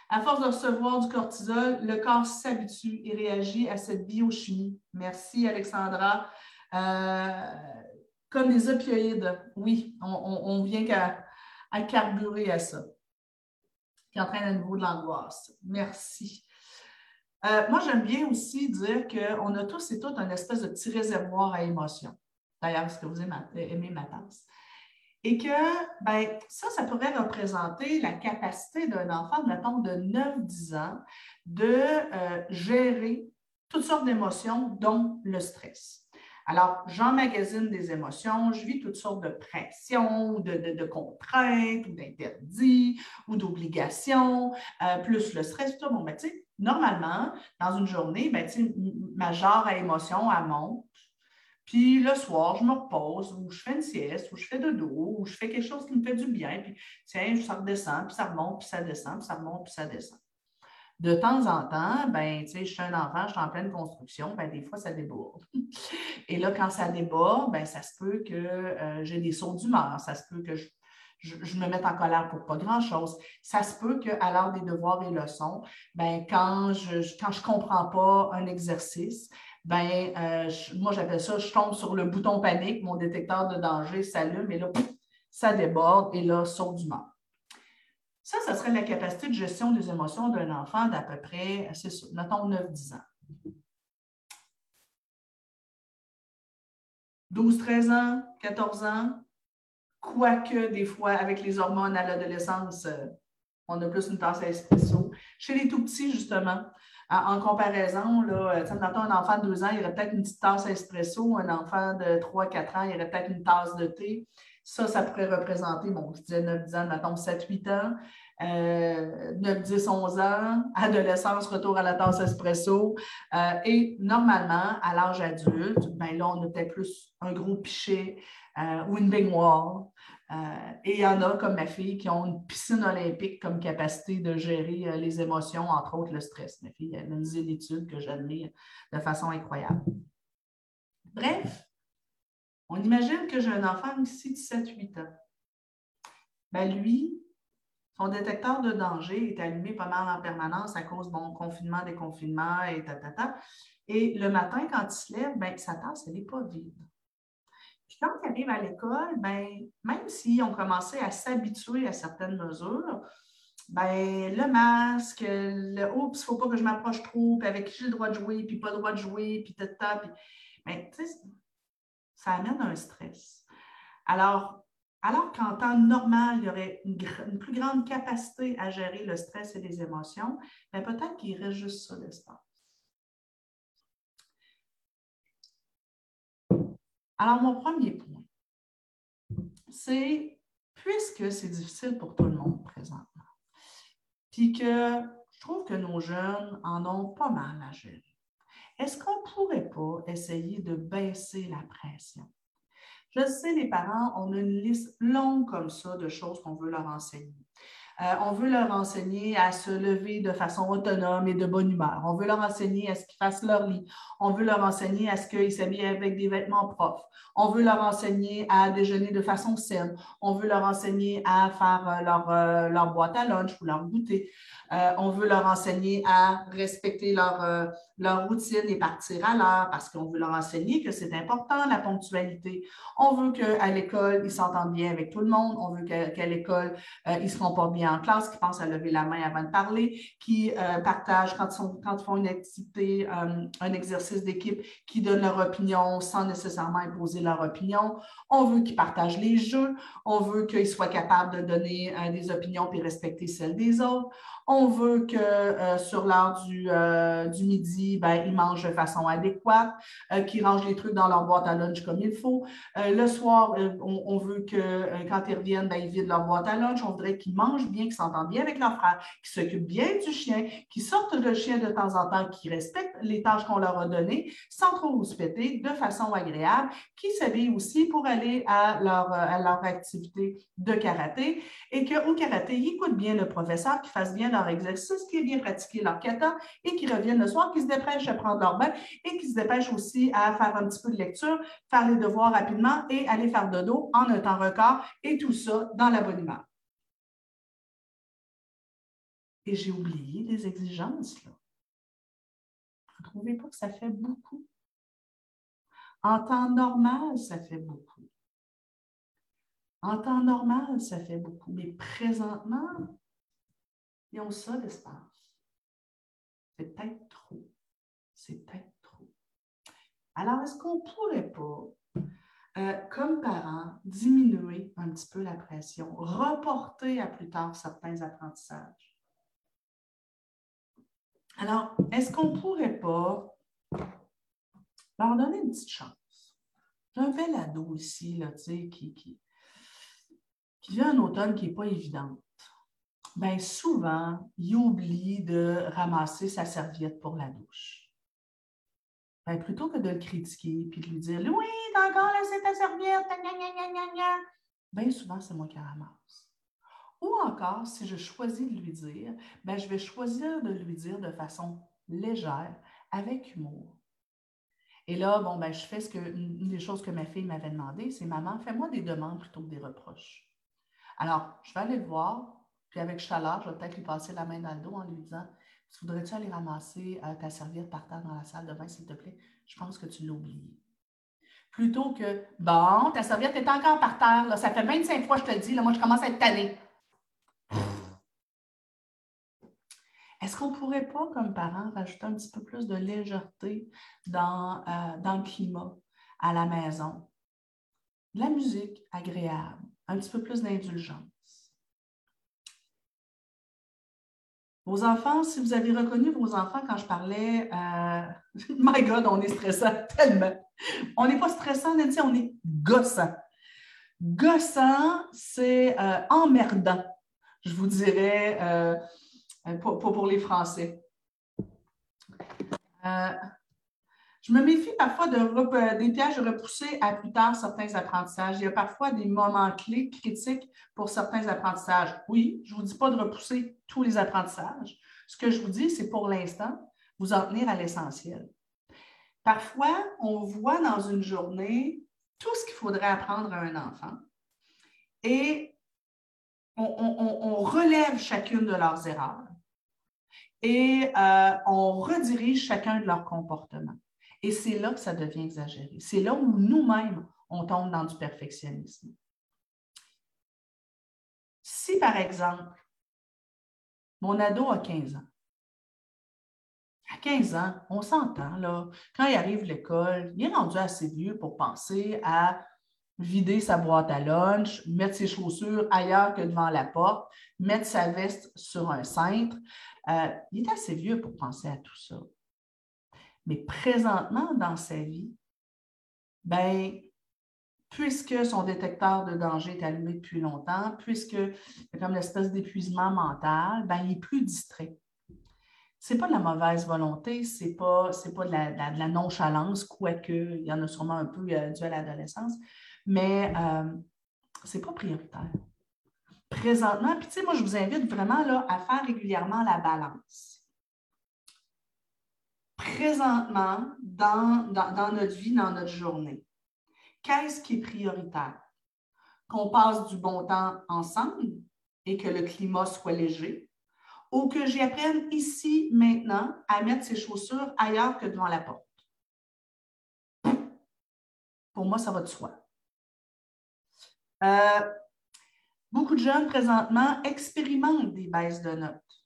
À force de recevoir du cortisol, le corps s'habitue et réagit à cette biochimie. Merci, Alexandra. Euh, comme des opioïdes, oui, on, vient à carburer à ça qui entraîne à nouveau de l'angoisse. Merci. Euh, moi, j'aime bien aussi dire qu'on a tous et toutes un espèce de petit réservoir à émotions. D'ailleurs, est-ce que vous aimez ma tasse? Et que ben, ça, ça pourrait représenter la capacité d'un enfant, mettons, de 9-10 ans de euh, gérer toutes sortes d'émotions, dont le stress. Alors, j'emmagasine des émotions, je vis toutes sortes de pressions, de, contraintes, ou d'interdits, ou d'obligations, euh, plus le stress, tout. Bon, ben, normalement, dans une journée, ben, ma genre à émotion, elle monte. Puis le soir, je me repose, ou je fais une sieste, ou je fais de dos, ou je fais quelque chose qui me fait du bien, puis tiens, ça redescend, puis ça remonte, puis ça descend, puis ça remonte, puis ça descend. De temps en temps, ben, tu sais, je suis un enfant, je suis en pleine construction, ben, des fois, ça déborde. Et là, quand ça déborde, ben, ça se peut que euh, j'ai des sauts d'humeur, ça se peut que je, me mette en colère pour pas grand-chose. Ça se peut qu'à l'heure des devoirs et leçons, ben, quand je ne quand je comprends pas un exercice, ben, euh, moi, j'appelle ça, je tombe sur le bouton panique, mon détecteur de danger s'allume et là, ça déborde et là, saut d'humeur. Ça, ça serait la capacité de gestion des émotions d'un enfant d'à peu près, mettons, 9-10 ans. 12-13 ans, 14 ans, quoique des fois, avec les hormones à l'adolescence, euh, on a plus une tasse à espresso. Chez les tout petits, justement, en comparaison, euh, un enfant de 2 ans, il aurait peut-être une petite tasse espresso. Un enfant de 3-4 ans, il aurait peut-être une tasse de thé. Ça, ça pourrait représenter, bon, je disais 9-10 ans, mettons 7-8 ans. 9, 10, 11 ans, adolescence, retour à la tasse espresso. Euh, et normalement, à l'âge adulte, ben là, on peut-être plus un gros pichet euh, ou une baignoire. Euh, et il y en a, comme ma fille, qui ont une piscine olympique comme capacité de gérer les émotions, entre autres le stress. Ma fille a analysé l'étude que j'admire de façon incroyable. Bref, on imagine que j'ai un enfant ici de 7-8 ans. Ben lui, son détecteur de danger est allumé pas mal en permanence à cause, bon, confinement, déconfinement et ta, Et le matin, quand il se lève, ben, sa tasse, elle n'est pas vide. Puis quand il arrive à l'école, ben, même s'ils ont commencé à s'habituer à certaines mesures, ben, le masque, le oups, il ne faut pas que je m'approche trop, puis avec qui j'ai le droit de jouer, puis pas le droit de jouer, puis tata, puis. Ben, ça amène un stress. Alors, alors qu'en temps normal, il y aurait une, plus grande capacité à gérer le stress et les émotions, ben, peut-être qu'il reste juste ça l'espace. Alors, mon premier point, c'est puisque c'est difficile pour tout le monde présentement, puis que je trouve que nos jeunes en ont pas mal à gérer, est-ce qu'on ne pourrait pas essayer de baisser la pression? Je sais, les parents, on a une liste longue comme ça de choses qu'on veut leur enseigner. Euh, on veut leur enseigner à se lever de façon autonome et de bonne humeur. On veut leur enseigner à ce qu'ils fassent leur lit. On veut leur enseigner à ce qu'ils s'habillent avec des vêtements propres. On veut leur enseigner à déjeuner de façon saine. On veut leur enseigner à faire euh, leur, euh, leur boîte à lunch ou leur goûter. on veut leur enseigner à respecter leur, leur routine et partir à l'heure parce qu'on veut leur enseigner que c'est important, la ponctualité. On veut qu'à l'école, ils s'entendent bien avec tout le monde. On veut qu'à l'école, ils se comportent bien en classe, qu'ils pensent à lever la main avant de parler, qui euh, partagent quand ils, quand ils, font une activité, euh, un exercice d'équipe, qui donnent leur opinion sans nécessairement imposer leur opinion. On veut qu'ils partagent les jeux. On veut qu'ils soient capables de donner euh, des opinions puis respecter celles des autres. On veut que euh, sur l'heure du, euh, du, midi, ben, ils mangent de façon adéquate, euh, qu'ils rangent les trucs dans leur boîte à lunch comme il faut. le soir, on, veut que quand ils reviennent, ben, ils vident leur boîte à lunch. On voudrait qu'ils mangent bien, qu'ils s'entendent bien avec leur frère, qu'ils s'occupent bien du chien, qu'ils sortent le chien de temps en temps, qu'ils respectent les tâches qu'on leur a données sans trop rouspéter, de façon agréable, qu'ils s'habillent aussi pour aller à leur, à leur activité de karaté et qu'au karaté, ils écoutent bien le professeur, qu'ils fassent bien leur exercice, qui est bien pratiqué leur kata et qui reviennent le soir, qui se dépêchent à prendre leur bain et qui se dépêchent aussi à faire un petit peu de lecture, faire les devoirs rapidement et aller faire dodo en un temps record et tout ça dans la bonne humeur. Et j'ai oublié les exigences. Là. Vous ne trouvez pas que ça fait beaucoup? En temps normal, ça fait beaucoup. En temps normal, ça fait beaucoup. Mais présentement, ils ont ça l'espace. C'est peut-être trop. C'est peut-être trop. Alors, est-ce qu'on pourrait pas, euh, comme parents, diminuer un petit peu la pression, reporter à plus tard certains apprentissages? Alors, est-ce qu'on pourrait pas leur donner une petite chance? J'ai un bel ado ici, là, qui, qui, qui vient un automne qui n'est pas évidente bien souvent, il oublie de ramasser sa serviette pour la douche. Ben, plutôt que de le critiquer puis de lui dire Oui, t'as encore laissé ta serviette, bien souvent, c'est moi qui ramasse. Ou encore, si je choisis de lui dire, ben, je vais choisir de lui dire de façon légère, avec humour. Et là, bon, ben, je fais ce que, une des choses que ma fille m'avait demandé, c'est Maman, fais-moi des demandes plutôt que des reproches. Alors, je vais aller le voir, puis avec chaleur, je vais peut-être lui passer la main dans le dos en lui disant Voudrais-tu aller ramasser euh, ta serviette par terre dans la salle de bain, s'il te plaît? Je pense que tu l'as oublié. Plutôt que Bon, ta serviette est encore par terre, là. ça fait 25 fois que je te le dis, là, moi je commence à être tannée. Est-ce qu'on ne pourrait pas, comme parents, rajouter un petit peu plus de légèreté dans, euh, dans le climat à la maison? De la musique agréable, un petit peu plus d'indulgence. Vos enfants, si vous avez reconnu vos enfants quand je parlais, euh, my God, on est stressant tellement. On n'est pas stressant, Nancy, on est gossant. Gossant, c'est euh, emmerdant, je vous dirais, euh, pour, pour, les Français. Je me méfie parfois de, des pièges repoussés à plus tard certains apprentissages. Il y a parfois des moments clés critiques pour certains apprentissages. Oui, je ne vous dis pas de repousser tous les apprentissages. Ce que je vous dis, c'est pour l'instant, vous en tenir à l'essentiel. Parfois, on voit dans une journée tout ce qu'il faudrait apprendre à un enfant et on, relève chacune de leurs erreurs et euh, on redirige chacun de leurs comportements. Et c'est là que ça devient exagéré. C'est là où nous-mêmes, on tombe dans du perfectionnisme. Si, par exemple, mon ado a 15 ans, à 15 ans, on s'entend, là, quand il arrive à l'école, il est rendu assez vieux pour penser à vider sa boîte à lunch, mettre ses chaussures ailleurs que devant la porte, mettre sa veste sur un cintre. Euh, il est assez vieux pour penser à tout ça. Mais présentement, dans sa vie, ben, puisque son détecteur de danger est allumé depuis longtemps, puisque y a comme l'espèce d'épuisement mental, ben, il est plus distrait. Ce n'est pas de la mauvaise volonté, ce n'est pas, pas de, la, nonchalance, quoique il y en a sûrement un peu euh, dû à l'adolescence, mais euh, ce n'est pas prioritaire. présentement, puis tu sais, moi, je vous invite vraiment là, à faire régulièrement la balance. Présentement, dans, dans notre vie, dans notre journée, qu'est-ce qui est prioritaire? Qu'on passe du bon temps ensemble et que le climat soit léger, ou que j'apprenne ici, maintenant, à mettre ses chaussures ailleurs que devant la porte? Pour moi, ça va de soi. Euh, beaucoup de jeunes présentement expérimentent des baisses de notes.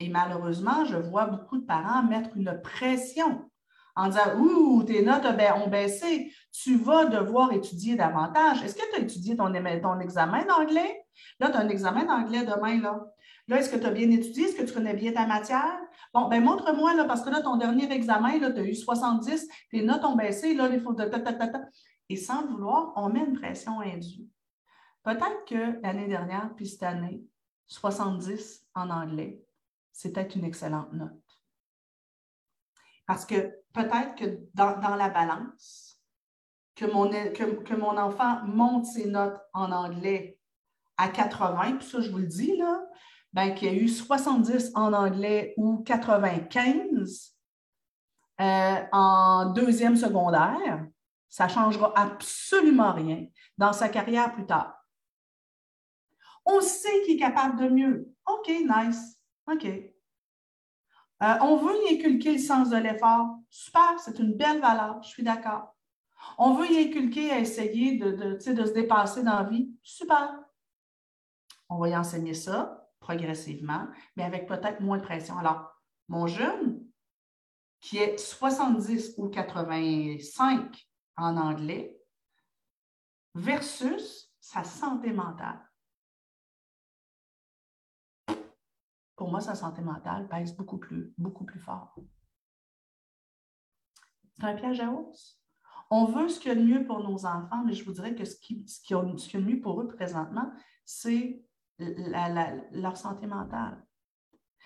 Et malheureusement, je vois beaucoup de parents mettre une pression en disant Ouh, tes notes ont baissé, tu vas devoir étudier davantage. Est-ce que tu as étudié ton, examen d'anglais? Là, tu as un examen d'anglais demain, là. Là, est-ce que tu as bien étudié? Est-ce que tu connais bien ta matière? Bon, ben montre-moi, là, parce que là, ton dernier examen, là, tu as eu 70, tes notes ont baissé, là, il faut... Et sans vouloir, on met une pression indue. Peut-être que l'année dernière, puis cette année, 70 en anglais, c'était une excellente note. Parce que peut-être que dans, la balance, que mon, enfant monte ses notes en anglais à 80, puis ça, je vous le dis, là, ben, qu'il y a eu 70 en anglais ou 95 euh, en deuxième secondaire, ça ne changera absolument rien dans sa carrière plus tard. On sait qu'il est capable de mieux. OK, nice. OK. Euh, on veut y inculquer le sens de l'effort. Super, c'est une belle valeur, je suis d'accord. On veut y inculquer à essayer de, de, se dépasser dans la vie. Super. On va y enseigner ça progressivement, mais avec peut-être moins de pression. Alors, mon jeune, qui est 70 ou 85 en anglais, versus sa santé mentale. Pour moi, sa santé mentale pèse beaucoup plus, beaucoup plus fort. C'est un piège à hausse. On veut ce qu'il y a de mieux pour nos enfants, mais je vous dirais que ce qui, ce qui a, ce qui de mieux pour eux présentement, c'est leur santé mentale.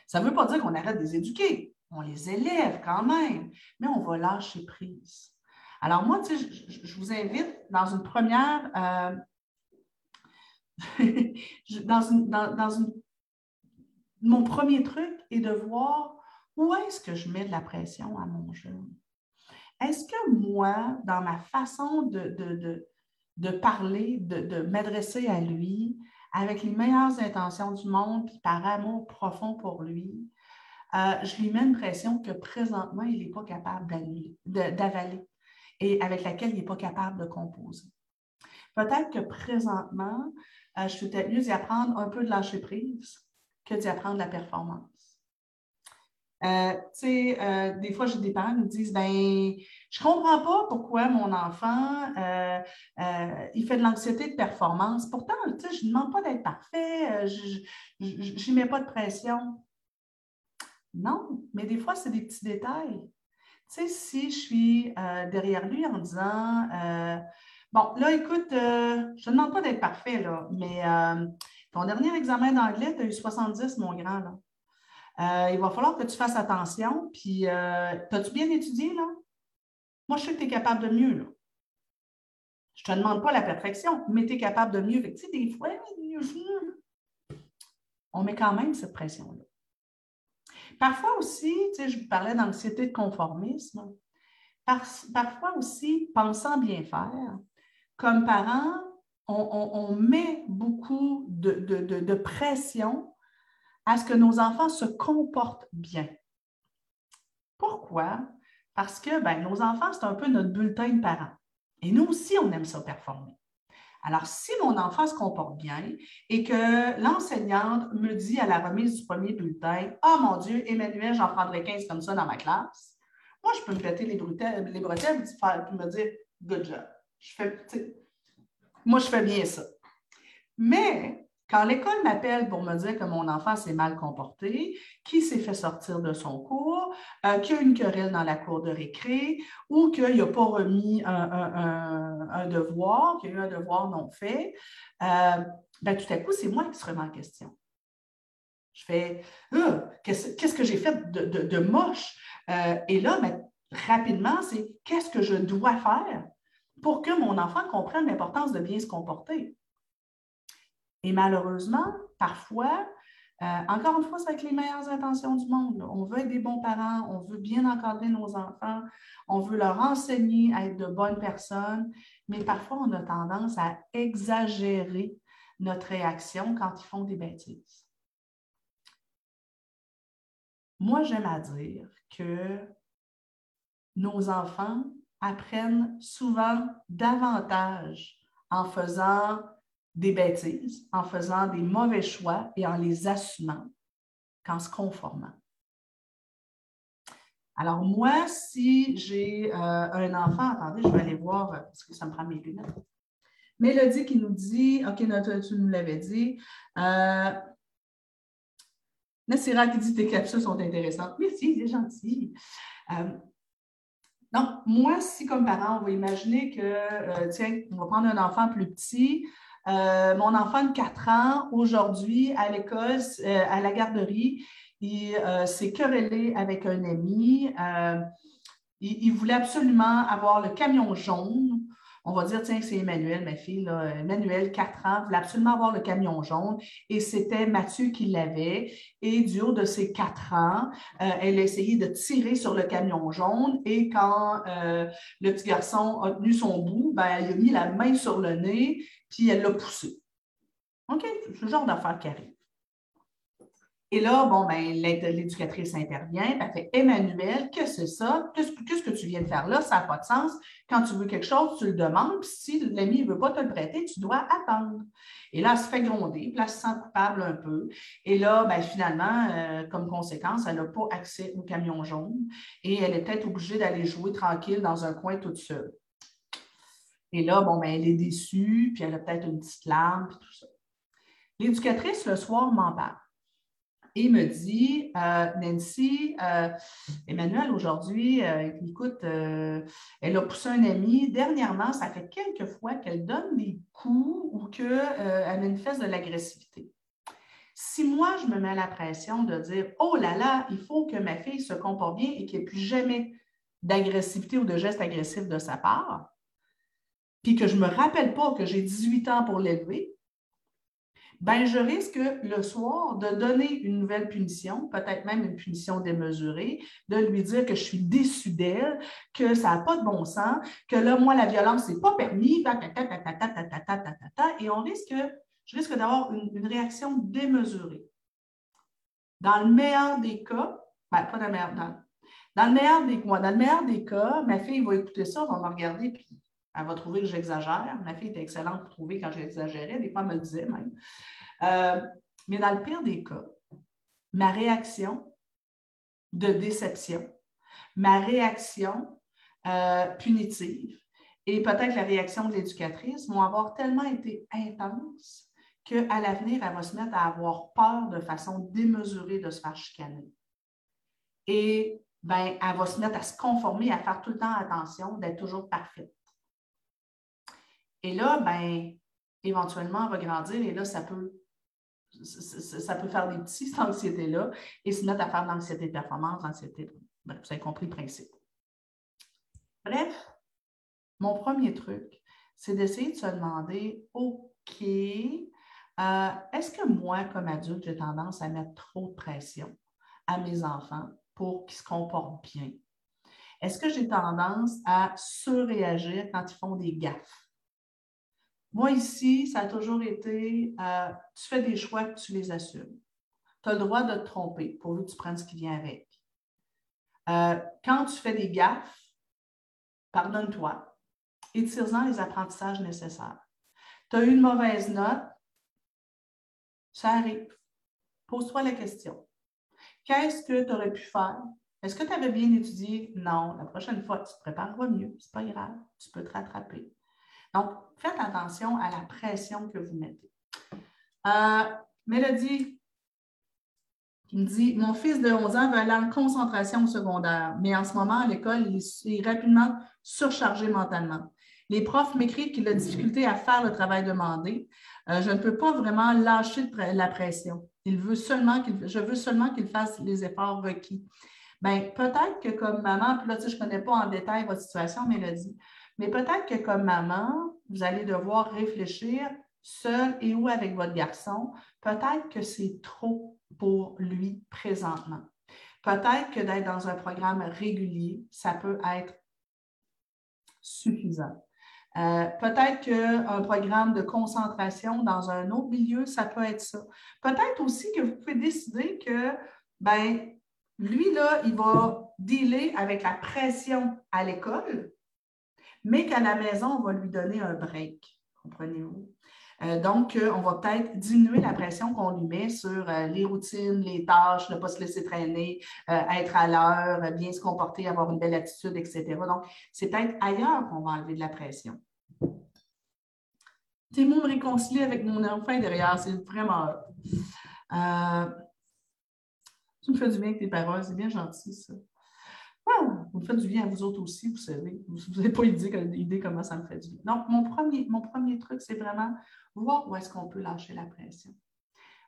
Ça ne veut pas dire qu'on arrête de les éduquer. On les élève quand même, mais on va lâcher prise. Alors moi, je, vous invite dans une première, euh, dans, une, dans, une, mon premier truc est de voir où est-ce que je mets de la pression à mon jeune. Est-ce que moi, dans ma façon de, parler, de, m'adresser à lui, avec les meilleures intentions du monde, puis par amour profond pour lui, euh, je lui mets une pression que présentement, il n'est pas capable d'avaler et avec laquelle il n'est pas capable de composer. Peut-être que présentement, euh, je suis peut-être mieux d'y apprendre un peu de lâcher prise que d'y apprendre la performance. Euh, tu sais, des fois, j'ai des parents qui me disent ben, je comprends pas pourquoi mon enfant, euh, euh, il fait de l'anxiété de performance. Pourtant, je ne demande pas d'être parfait, euh, je n'y mets pas de pression. Non, mais des fois, c'est des petits détails. Tu sais, si je suis derrière lui en disant, bon, là, écoute, je ne demande pas d'être parfait, là, mais ton dernier examen d'anglais, tu as eu 70, mon grand, là. il va falloir que tu fasses attention. Puis, as-tu bien étudié, là? Moi, je sais que tu es capable de mieux. Je ne te demande pas la perfection, mais tu es capable de mieux. tu sais, des fois, on met quand même cette pression-là. Parfois aussi, tu sais, je vous parlais d'anxiété de conformisme. parfois aussi, pensant bien faire, comme parents, on, met beaucoup de, pression à ce que nos enfants se comportent bien. Pourquoi? Parce que ben, nos enfants, c'est un peu notre bulletin de parents. Et nous aussi, on aime ça performer. Alors, si mon enfant se comporte bien et que l'enseignante me dit à la remise du premier bulletin, oh mon Dieu, Emmanuel, j'en prendrai 15 comme ça dans ma classe, moi, je peux me péter les bretelles, les et me dire, good job. Je fais, moi, je fais bien ça. Mais quand l'école m'appelle pour me dire que mon enfant s'est mal comporté, qu'il s'est fait sortir de son cours, euh, qu'il y a une querelle dans la cour de récré ou qu'il n'a pas remis un, devoir, qu'il y a eu un devoir non fait, euh, ben, tout à coup, c'est moi qui se remets en question. Je fais euh, qu'est-ce que j'ai fait de, moche? et là, ben, rapidement, c'est qu'est-ce que je dois faire pour que mon enfant comprenne l'importance de bien se comporter? Et malheureusement, parfois, euh, encore une fois, c'est avec les meilleures intentions du monde. On veut être des bons parents, on veut bien encadrer nos enfants, on veut leur enseigner à être de bonnes personnes, mais parfois, on a tendance à exagérer notre réaction quand ils font des bêtises. Moi, j'aime à dire que nos enfants apprennent souvent davantage en faisant des bêtises, en faisant des mauvais choix et en les assumant qu'en se conformant. Alors, moi, si j'ai euh, un enfant, attendez, je vais aller voir, parce que ça me prend mes lunettes. Mélodie qui nous dit, OK, tu nous l'avais dit. Euh, qui dit tes capsules sont intéressantes. Merci, c'est gentil. Euh, donc, moi, si comme parent, on va imaginer que, tiens, on va prendre un enfant plus petit, euh, mon enfant de 4 ans, aujourd'hui, à l'école, euh, à la garderie, il euh, s'est querellé avec un ami. Il, voulait absolument avoir le camion jaune. On va dire, tiens, c'est Emmanuel, ma fille, Emmanuel, 4 ans, voulait absolument avoir le camion jaune et c'était Mathieu qui l'avait. Et du haut de ses 4 ans, elle a essayé de tirer sur le camion jaune et quand le petit garçon a tenu son bout, ben, elle a mis la main sur le nez puis elle l'a poussé. OK? Ce genre d'affaire qui arrive. Et là, bon, ben, l'éducatrice intervient, elle fait Emmanuel, que c'est ça? Qu'est-ce que tu viens de faire là? Ça n'a pas de sens. Quand tu veux quelque chose, tu le demandes, puis si l'ami ne veut pas te le prêter, tu dois attendre. Et là, elle se fait gronder, puis là, elle se sent coupable un peu. Et là, ben, finalement, euh, comme conséquence, elle n'a pas accès au camion jaune et elle est peut-être obligée d'aller jouer tranquille dans un coin toute seule. Et là, bon, ben, elle est déçue, puis elle a peut-être une petite larme, puis tout ça. L'éducatrice, le soir, m'en parle et me dit euh, Nancy, euh, Emmanuel, aujourd'hui, euh, écoute, elle a poussé un ami. Dernièrement, ça fait quelques fois qu'elle donne des coups ou qu'elle manifeste de l'agressivité. Si moi, je me mets à la pression de dire Oh là là, il faut que ma fille se comporte bien et qu'il n'y ait plus jamais d'agressivité ou de geste agressif de sa part, puis que je ne me rappelle pas que j'ai 18 ans pour l'élever, ben je risque le soir de donner une nouvelle punition, peut-être même une punition démesurée, de lui dire que je suis déçue d'elle, que ça n'a pas de bon sens, que là, moi, la violence, ce n'est pas permis, et on risque, je risque d'avoir une, réaction démesurée. Dans le meilleur des cas, ben, pas dans le meilleur, dans, dans le meilleur des, dans le meilleur des cas, ma fille va écouter ça, va me regarder, puis elle va trouver que j'exagère. Ma fille était excellente pour trouver quand j'exagérais. Des fois, elle me le disait même. Euh, mais dans le pire des cas, ma réaction de déception, ma réaction euh, punitive et peut-être la réaction de l'éducatrice vont avoir tellement été intenses qu'à l'avenir, elle va se mettre à avoir peur de façon démesurée de se faire chicaner. Et ben, elle va se mettre à se conformer, à faire tout le temps attention, d'être toujours parfaite. Et là, ben, éventuellement, on va grandir et là, ça peut, ça peut faire des petites anxiétés-là et se mettre à faire de l'anxiété de performance, l'anxiété. Bref, vous avez compris le principe. Bref, mon premier truc, c'est d'essayer de se demander, OK, euh, est-ce que moi, comme adulte, j'ai tendance à mettre trop de pression à mes enfants pour qu'ils se comportent bien? Est-ce que j'ai tendance à surréagir quand ils font des gaffes? Moi, ici, ça a toujours été euh, tu fais des choix tu les assumes. Tu as le droit de te tromper pourvu que tu prennes ce qui vient avec. Euh, quand tu fais des gaffes, pardonne-toi et tire-en les apprentissages nécessaires. Tu as eu une mauvaise note, ça arrive. Pose-toi la question. Qu'est-ce que tu aurais pu faire? Est-ce que tu avais bien étudié? Non. La prochaine fois, tu te prépareras mieux. Ce n'est pas grave. Tu peux te rattraper. Donc, faites attention à la pression que vous mettez. Euh, Mélodie qui me dit Mon fils de 11 ans veut aller en concentration secondaire, mais en ce moment, à l'école, il est rapidement surchargé mentalement. Les profs m'écrivent qu'il a difficulté à faire le travail demandé. Euh, je ne peux pas vraiment lâcher la pression. Il veut seulement je veux seulement qu'il fasse les efforts requis. Bien, peut-être que comme maman, puis là, tu je ne connais pas en détail votre situation, Mélodie, mais peut-être que comme maman, vous allez devoir réfléchir seul et ou avec votre garçon, peut-être que c'est trop pour lui présentement. Peut-être que d'être dans un programme régulier, ça peut être suffisant. Euh, peut-être qu'un programme de concentration dans un autre milieu, ça peut être ça. Peut-être aussi que vous pouvez décider que, ben, lui, là, il va dealer avec la pression à l'école, mais qu'à la maison, on va lui donner un break. Comprenez-vous? Euh, donc, euh, on va peut-être diminuer la pression qu'on lui met sur euh, les routines, les tâches, ne pas se laisser traîner, être à l'heure, bien se comporter, avoir une belle attitude, etc. Donc, c'est peut-être ailleurs qu'on va enlever de la pression. T'es me réconcilier avec mon enfant derrière, c'est vraiment. tu me fais du bien avec tes paroles, c'est bien gentil, ça. Vous me faites du bien à vous autres aussi, vous savez. Vous n'avez pas idée, idée, comment ça me fait du bien. Donc, mon premier, mon premier truc, c'est vraiment voir où est-ce qu'on peut lâcher la pression.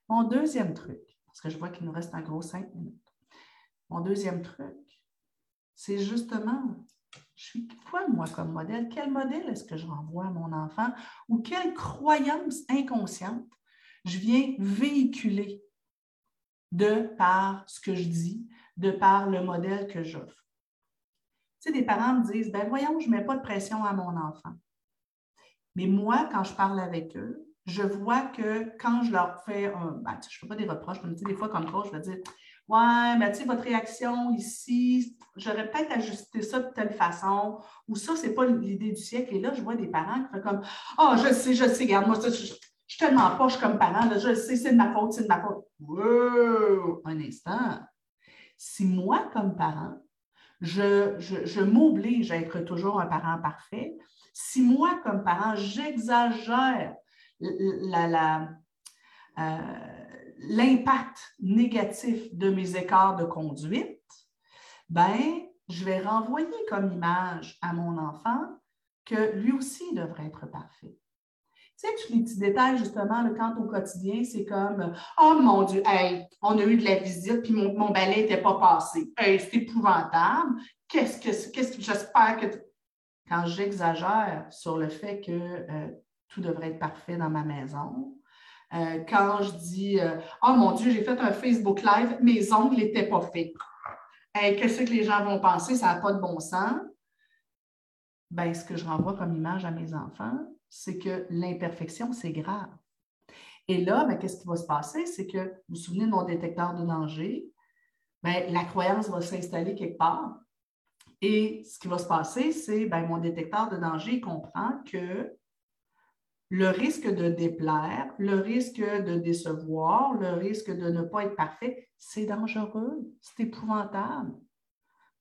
Mon deuxième truc, parce que je vois qu'il nous reste un gros cinq minutes. Mon deuxième truc, c'est justement, je suis quoi, moi, comme modèle? Quel modèle est-ce que je renvoie à mon enfant? Ou quelle croyance inconsciente je viens véhiculer de par ce que je dis, de par le modèle que j'offre? Sais, des parents me disent, ben voyons, je ne mets pas de pression à mon enfant. Mais moi, quand je parle avec eux, je vois que quand je leur fais un. Ben, je ne fais pas des reproches, mais des fois, comme coach, je vais dire Ouais, mais tu sais, votre réaction ici, j'aurais peut-être ajusté ça de telle façon, ou ça, ce n'est pas l'idée du siècle. Et là, je vois des parents qui font comme oh, je sais, je sais, regarde, moi, je, suis tellement poche comme parent, je sais, c'est de ma faute, c'est de ma faute. Wow! Un instant. Si moi, comme parent, je, je m'oblige à être toujours un parent parfait, si moi, comme parent, j'exagère euh, l'impact négatif de mes écarts de conduite, ben, je vais renvoyer comme image à mon enfant que lui aussi devrait être parfait. Tu sais, tous les petits détails, justement, quand au quotidien, c'est comme Oh mon Dieu, hey, on a eu de la visite, puis mon, balai n'était pas passé. Hey, c'est épouvantable. Qu'est-ce que, qu'est-ce que j'espère que quand j'exagère sur le fait que euh, tout devrait être parfait dans ma maison, euh, quand je dis euh, Oh mon Dieu, j'ai fait un Facebook Live, mes ongles n'étaient pas faits. Qu'est-ce que les gens vont penser? Ça n'a pas de bon sens. Ben, ce que je renvoie comme image à mes enfants, c'est que l'imperfection, c'est grave. Et là, ben, qu'est-ce qui va se passer? C'est que, vous vous souvenez de mon détecteur de danger? Ben, la croyance va s'installer quelque part. Et ce qui va se passer, c'est ben, mon détecteur de danger comprend que le risque de déplaire, le risque de décevoir, le risque de ne pas être parfait, c'est dangereux, c'est épouvantable.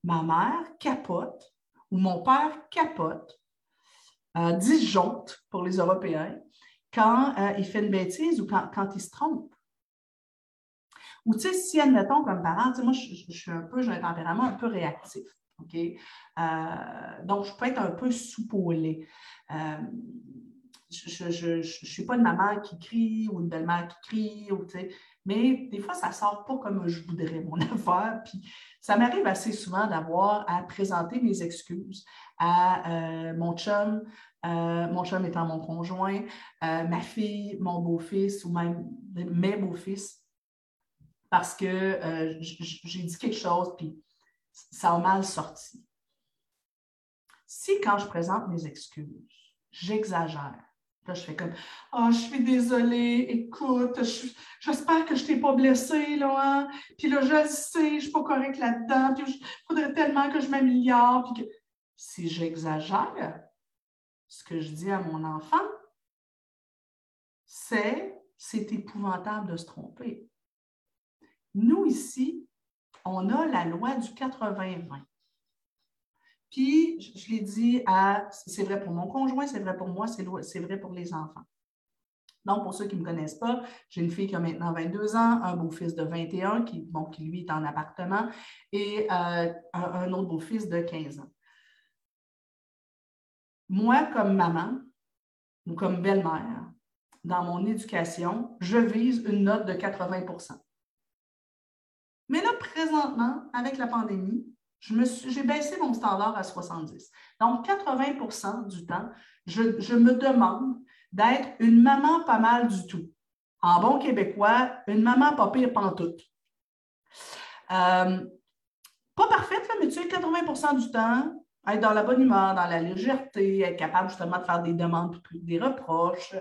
Ma mère capote ou mon père capote, euh, disjoncte pour les Européens, quand euh, il fait une bêtise ou quand, il se trompe. Ou tu sais, si, admettons, comme parent, moi, je, suis un peu, j'ai un tempérament un peu réactif. Euh, donc, je peux être un peu soupolée. Euh, je ne suis pas une maman qui crie ou une belle-mère qui crie, ou, mais des fois, ça ne sort pas comme je voudrais mon affaire. Puis ça m'arrive assez souvent d'avoir à présenter mes excuses à euh, mon chum, mon chum étant mon conjoint, ma fille, mon beau-fils ou même mes beaux-fils, parce que j'ai dit quelque chose, puis ça a mal sorti. Si quand je présente mes excuses, j'exagère, là je fais comme Ah, oh, je suis désolée, écoute, j'espère que je t'ai pas blessée, là, hein? Puis là, je le sais, je ne suis pas correcte là-dedans, puis il faudrait tellement que je m'améliore. Puis que... Si j'exagère, ce que je dis à mon enfant, c'est c'est épouvantable de se tromper. Nous, ici, on a la loi du 80-20. Puis, je, l'ai dit à, c'est vrai pour mon conjoint, c'est vrai pour moi, c'est vrai pour les enfants. Donc, pour ceux qui ne me connaissent pas, j'ai une fille qui a maintenant 22 ans, un beau-fils de 21 qui, bon, qui, lui, est en appartement, et euh, un, autre beau-fils de 15 ans. Moi, comme maman ou comme belle-mère, dans mon éducation, je vise une note de 80% mais là, présentement, avec la pandémie, j'ai baissé mon standard à 70. Donc, 80% du temps, je, me demande d'être une maman pas mal du tout. En bon québécois, une maman pas pire pantoute. Euh, pas parfaite, mais tu sais, 80% du temps, être dans la bonne humeur, dans la légèreté, être capable justement de faire des demandes, des reproches,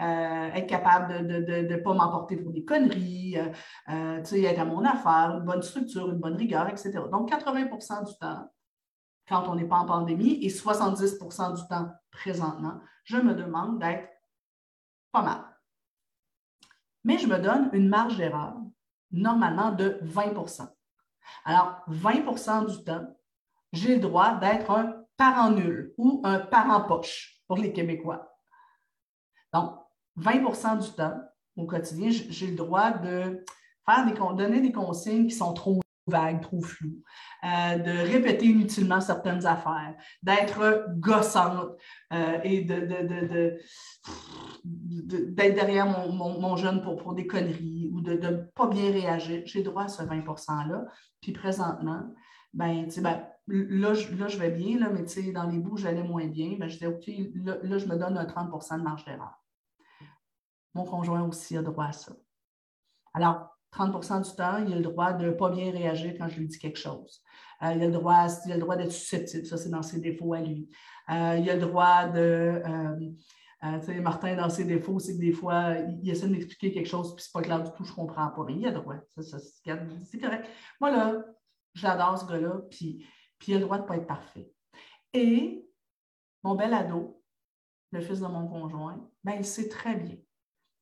euh, être capable de ne pas m'emporter pour des conneries, euh, euh, être à mon affaire, une bonne structure, une bonne rigueur, etc. Donc, 80% du temps, quand on n'est pas en pandémie, et 70% du temps présentement, je me demande d'être pas mal. Mais je me donne une marge d'erreur, normalement de 20% Alors, 20% du temps, j'ai le droit d'être un parent nul ou un parent poche pour les Québécois. Donc, 20% du temps au quotidien, j'ai le droit de faire des, donner des consignes qui sont trop vagues, trop floues, euh, de répéter inutilement certaines affaires, d'être gossante euh, et de, d'être derrière mon, jeune pour, pour, des conneries ou de ne pas bien réagir. J'ai le droit à ce 20 %-là. Puis présentement, ben, ben là, je, là, je vais bien, là, mais dans les bouts, j'allais moins bien. Ben, je disais, OK, là, je me donne un 30% de marge d'erreur. Mon conjoint aussi a droit à ça. Alors, 30% du temps, il a le droit de ne pas bien réagir quand je lui dis quelque chose. Euh, il a le droit, le droit d'être susceptible, ça c'est dans ses défauts à lui. Euh, il a le droit de. Euh, tu sais, Martin, dans ses défauts, c'est que des fois, il, essaie de m'expliquer quelque chose, puis c'est pas clair du tout, je comprends pas. Il a le droit. c'est correct. Moi, là, j'adore ce gars-là, puis puis il a le droit de ne pas être parfait. Et mon bel ado, le fils de mon conjoint, ben, il sait très bien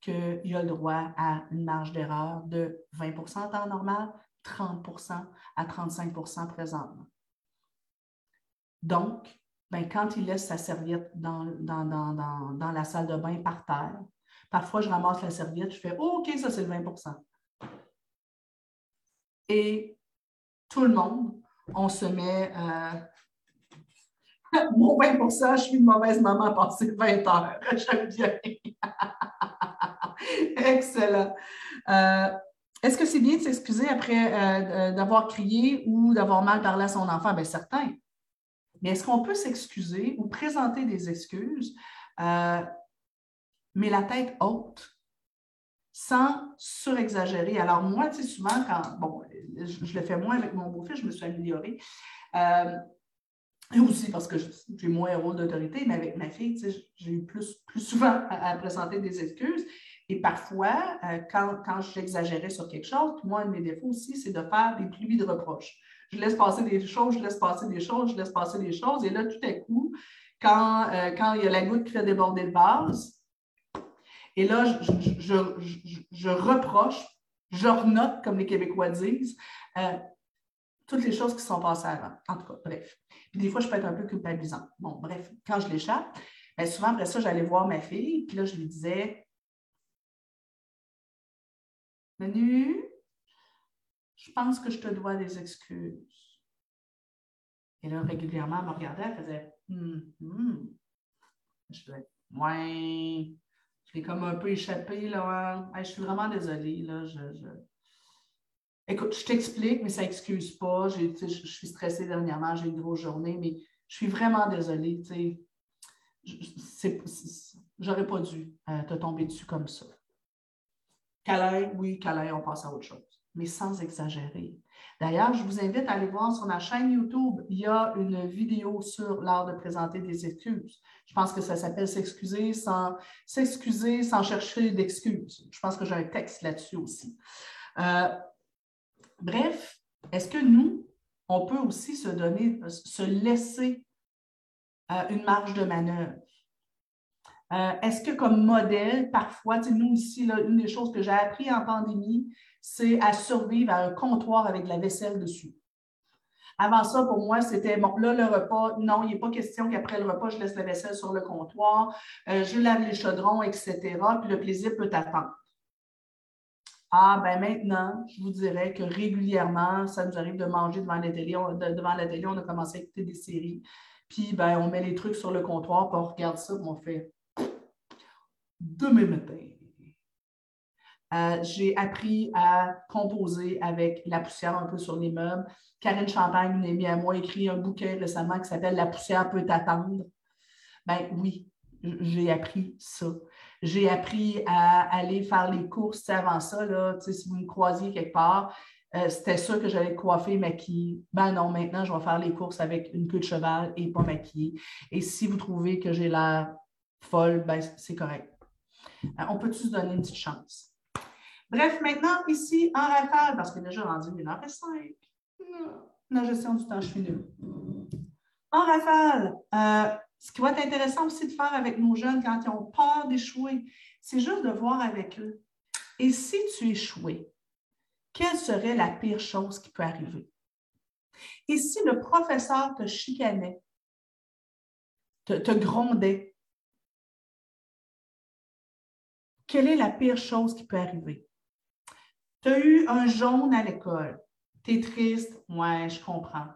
qu'il a le droit à une marge d'erreur de 20% en temps normal, 30% à 35% présentement. Donc, ben, quand il laisse sa serviette dans, dans, dans, la salle de bain par terre, parfois je ramasse la serviette, je fais OK, ça c'est le 20% Et tout le monde on se met. Euh... Mon 20 je suis une mauvaise maman à passer 20 heures. J'aime bien. Excellent. Euh, est-ce que c'est bien de s'excuser après euh, d'avoir crié ou d'avoir mal parlé à son enfant? Bien, certain. Mais est-ce qu'on peut s'excuser ou présenter des excuses, euh, mais la tête haute, sans surexagérer? Alors, moi, tu sais, souvent, quand, bon, je, le fais moins avec mon beau-fils, je me suis améliorée. Euh, et aussi parce que j'ai moins un rôle d'autorité, mais avec ma fille, j'ai eu plus, plus souvent à, présenter des excuses. Et parfois, euh, quand, j'exagérais sur quelque chose, moi, un de mes défauts aussi, c'est de faire des pluies de reproches. Je laisse passer des choses, je laisse passer des choses, je laisse passer des choses. Et là, tout à coup, quand, euh, quand il y a la goutte qui fait déborder le vase, et là, je, reproche, je renote, comme les Québécois disent, euh, toutes les choses qui sont passées avant. En tout cas, bref. Puis des fois, je peux être un peu culpabilisante. Bon, bref, quand je l'échappe, ben, souvent après ça, j'allais voir ma fille, puis là, je lui disais Menu, je pense que je te dois des excuses. Et là, régulièrement, elle me regardait, elle faisait hum, hum. Je disais Ouais, j'ai comme un peu échappé. Là. je suis vraiment désolée. Là. Je, Écoute, je t'explique, mais ça n'excuse pas. Je, suis stressée dernièrement, j'ai une grosse journée, mais je suis vraiment désolée. J'aurais pas dû euh, te tomber dessus comme ça. Câlin, oui, câlin, on passe à autre chose, mais sans exagérer. D'ailleurs, je vous invite à aller voir sur ma chaîne YouTube. Il y a une vidéo sur l'art de présenter des excuses. Je pense que ça s'appelle S'excuser sans s'excuser sans chercher d'excuses. Je pense que j'ai un texte là-dessus aussi. Euh, bref, est-ce que nous, on peut aussi se donner, se laisser euh, une marge de manœuvre? Euh, est-ce que comme modèle, parfois, nous ici, une des choses que j'ai appris en pandémie, c'est à survivre à un comptoir avec la vaisselle dessus. Avant ça, pour moi, c'était bon, là, le repas, non, il n'est pas question qu'après le repas, je laisse la vaisselle sur le comptoir, euh, je lave les chaudrons, etc. Puis le plaisir peut attendre. Ah, ben maintenant, je vous dirais que régulièrement, ça nous arrive de manger devant la télé. On, devant on a commencé à écouter des séries. Puis, ben, on met les trucs sur le comptoir, puis on regarde ça, puis on fait demain matin. Euh, j'ai appris à composer avec la poussière un peu sur les meubles. Karine Champagne, une amie à moi, a écrit un bouquin récemment qui s'appelle La poussière peut attendre. Ben oui, j'ai appris ça. j'ai appris à aller faire les courses avant ça. Là, si vous me croisiez quelque part, euh, c'était sûr que j'allais coiffer, maquiller. Ben non, maintenant, je vais faire les courses avec une queue de cheval et pas maquillée. Et si vous trouvez que j'ai l'air folle, ben, c'est correct. Euh, on peut tous donner une petite chance? Bref, maintenant, ici, en rafale, parce que déjà rendu une heure et cinq, la gestion du temps, je suis nulle. En rafale, euh, ce qui va être intéressant aussi de faire avec nos jeunes quand ils ont peur d'échouer, c'est juste de voir avec eux. Et si tu échouais, quelle serait la pire chose qui peut arriver? Et si le professeur te chicanait, te grondait, quelle est la pire chose qui peut arriver? Tu as eu un jaune à l'école. Tu es triste. Ouais, je comprends.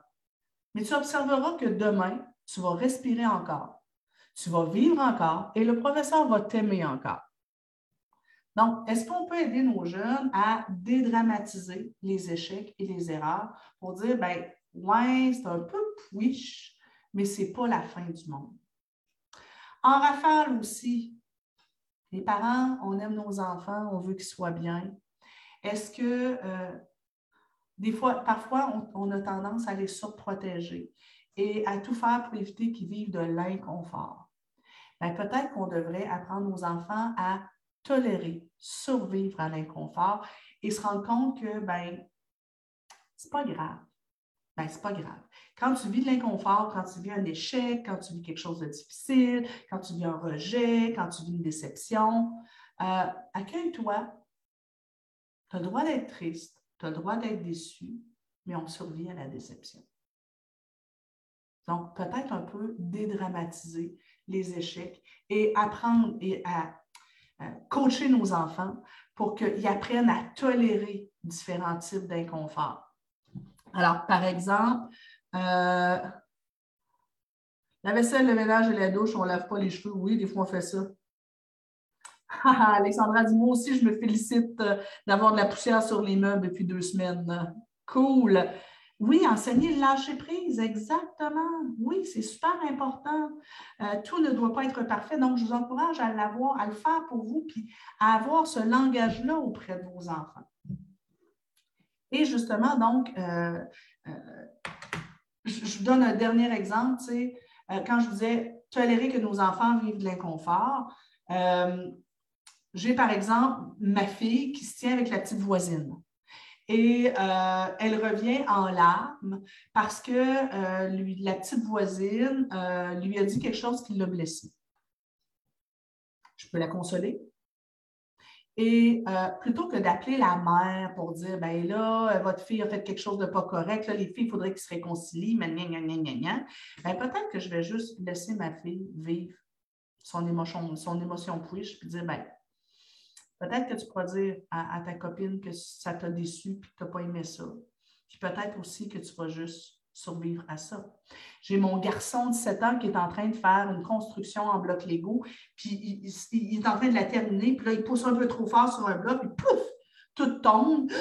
Mais tu observeras que demain, tu vas respirer encore. Tu vas vivre encore et le professeur va t'aimer encore. Donc, est-ce qu'on peut aider nos jeunes à dédramatiser les échecs et les erreurs pour dire, ben, ouais, c'est un peu puiche, mais ce n'est pas la fin du monde? En rafale aussi, les parents, on aime nos enfants, on veut qu'ils soient bien. Est-ce que euh, des fois, parfois, on, a tendance à les surprotéger et à tout faire pour éviter qu'ils vivent de l'inconfort? Ben, peut-être qu'on devrait apprendre aux enfants à tolérer, survivre à l'inconfort et se rendre compte que ben, c'est pas grave. Ben, c'est pas grave. Quand tu vis de l'inconfort, quand tu vis un échec, quand tu vis quelque chose de difficile, quand tu vis un rejet, quand tu vis une déception, euh, accueille-toi, tu as le droit d'être triste, tu as le droit d'être déçu, mais on survit à la déception. Donc, peut-être un peu dédramatiser les échecs et apprendre et à, coacher nos enfants pour qu'ils apprennent à tolérer différents types d'inconfort. Alors, par exemple, euh, la vaisselle, le ménage et la douche, on ne lave pas les cheveux. Oui, des fois, on fait ça. Alexandra dit Moi aussi, je me félicite euh, d'avoir de la poussière sur les meubles depuis deux semaines. Cool. Oui, enseigner le lâcher prise, exactement. Oui, c'est super important. Euh, tout ne doit pas être parfait. Donc, je vous encourage à l'avoir, à le faire pour vous, puis à avoir ce langage-là auprès de vos enfants. Et justement, donc, euh, je, vous donne un dernier exemple. quand je vous disais tolérer que nos enfants vivent de l'inconfort, j'ai par exemple ma fille qui se tient avec la petite voisine. Et euh, elle revient en larmes parce que euh, la petite voisine euh, lui a dit quelque chose qui l'a blessée. Je peux la consoler? Et plutôt que d'appeler la mère pour dire, ben là, votre fille a fait quelque chose de pas correct, les filles, il faudrait qu'ils se réconcilient, mais gna, gna, ben, peut-être que je vais juste laisser ma fille vivre son émotion, son émotion push, puis dire, ben, Peut-être que tu pourras dire à, ta copine que ça t'a déçu et que tu n'as pas aimé ça. Puis peut-être aussi que tu vas juste survivre à ça. J'ai mon garçon de 7 ans qui est en train de faire une construction en bloc Lego, puis il, est en train de la terminer, puis là, il pousse un peu trop fort sur un bloc, puis pouf, tout tombe.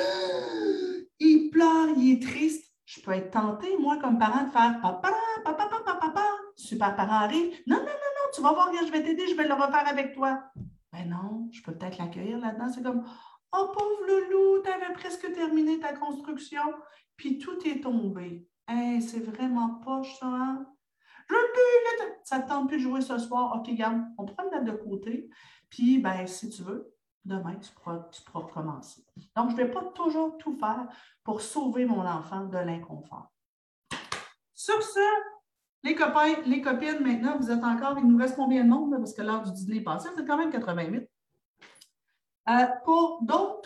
Il pleure, il est triste. Je peux être tentée, moi, comme parent, de faire papa, papa, papa, papa. Super parent arrive. Non, non, non, non, tu vas voir, je vais t'aider, je vais le refaire avec toi. Ben non, je peux peut-être l'accueillir là-dedans. C'est comme Oh, pauvre loulou, tu avais presque terminé ta construction, puis tout est tombé. C'est vraiment poche, ça, hein? Je ça ne tente plus de jouer ce soir. OK, garde, on prend mettre de côté. Puis, ben, si tu veux, demain, tu pourras, tu recommencer. Donc, je ne vais pas toujours tout faire pour sauver mon enfant de l'inconfort. Sur ce, les copains, les copines, maintenant, vous êtes encore, il nous reste combien de monde, parce que l'heure du dîner est passée, c'est quand même 88. Euh, pour d'autres,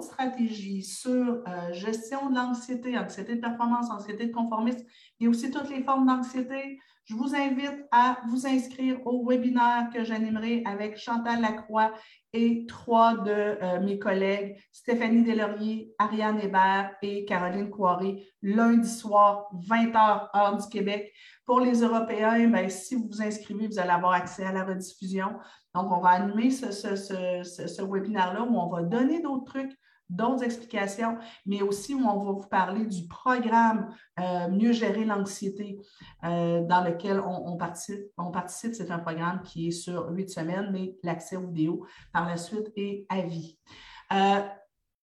stratégies sur euh, gestion de l'anxiété, anxiété de performance, anxiété de conformisme, et aussi toutes les formes d'anxiété, je vous invite à vous inscrire au webinaire que j'animerai avec Chantal Lacroix et trois de euh, mes collègues, Stéphanie Delaurier, Ariane Hébert et Caroline Coiré, lundi soir, 20h, heure du Québec. Pour les Européens, ben, si vous vous inscrivez, vous allez avoir accès à la rediffusion. Donc, on va animer ce, webinaire-là où on va donner d'autres trucs d'autres explications, mais aussi où on va vous parler du programme euh, Mieux gérer l'anxiété euh, dans lequel on, participe. On participe, c'est un programme qui est sur huit semaines, mais l'accès aux vidéos par la suite est à vie. Euh,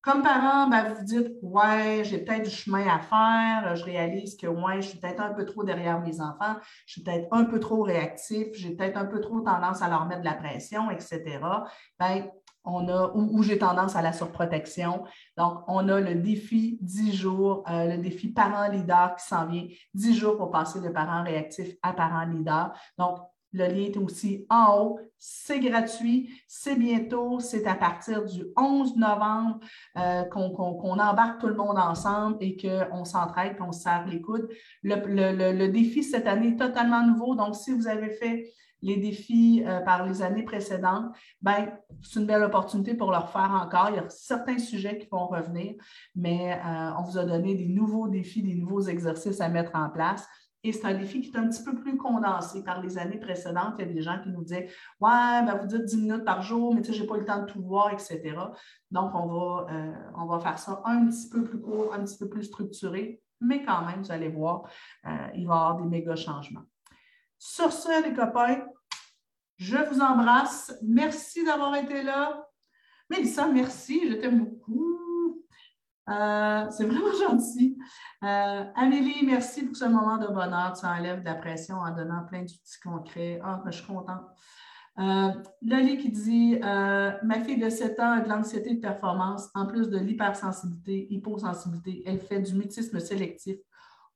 comme parent, ben, vous dites, ouais, j'ai peut-être du chemin à faire, je réalise que ouais, je suis peut-être un peu trop derrière mes enfants, je suis peut-être un peu trop réactif, j'ai peut-être un peu trop tendance à leur mettre de la pression, etc. Ben, on a, ou, j'ai tendance à la surprotection. Donc, on a le défi 10 jours, euh, le défi parent leader qui s'en vient, 10 jours pour passer de parent réactif à parent leader. Donc, le lien est aussi en haut. C'est gratuit. C'est bientôt. C'est à partir du 11 novembre euh, qu'on embarque tout le monde ensemble et qu'on s'entraide, qu'on se serre les coudes. le, défi cette année est totalement nouveau. Donc, si vous avez fait les défis euh, par les années précédentes, ben, c'est une belle opportunité pour leur faire encore. Il y a certains sujets qui vont revenir, mais euh, on vous a donné des nouveaux défis, des nouveaux exercices à mettre en place. Et c'est un défi qui est un petit peu plus condensé par les années précédentes. Il y a des gens qui nous disaient Ouais, ben vous dites 10 minutes par jour, mais tu sais, je n'ai pas eu le temps de tout voir, etc. Donc, on va, euh, on va faire ça un petit peu plus court, un petit peu plus structuré, mais quand même, vous allez voir, il va y avoir des méga changements. Sur ce, les copains, je vous embrasse. Merci d'avoir été là. Mélissa, merci. Je t'aime beaucoup. Euh, c'est vraiment gentil. Euh, Amélie, merci pour ce moment de bonheur. Tu enlèves de la pression en donnant plein d'outils concrets. Ah, je suis contente. Euh, Loli qui dit Ma fille de 7 ans a de l'anxiété de performance, en plus de l'hypersensibilité, hyposensibilité. Elle fait du mutisme sélectif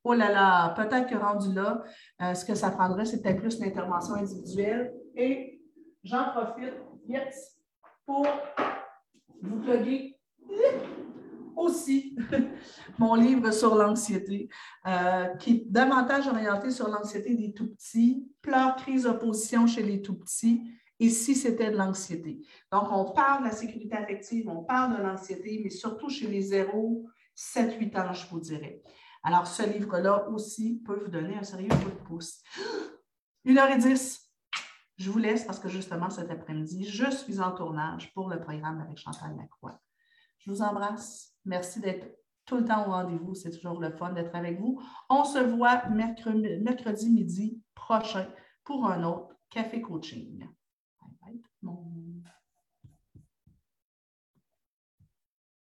oh là là, peut-être que rendu là, euh, ce que ça prendrait, c'est peut-être plus l'intervention individuelle. Et j'en profite, yes, pour vous plugger aussi mon livre sur l'anxiété, euh, qui est davantage orienté sur l'anxiété des tout-petits, pleurs, crise, opposition chez les tout-petits, et si c'était de l'anxiété. Donc, on parle de la sécurité affective, on parle de l'anxiété, mais surtout chez les 0, 7, 8 ans, je vous dirais. Alors, ce livre-là aussi peut vous donner un sérieux coup de pouce. 1h10. Je vous laisse parce que justement, cet après-midi, je suis en tournage pour le programme avec Chantal Lacroix. Je vous embrasse. Merci d'être tout le temps au rendez-vous. C'est toujours le fun d'être avec vous. On se voit mercredi, midi prochain pour un autre café coaching.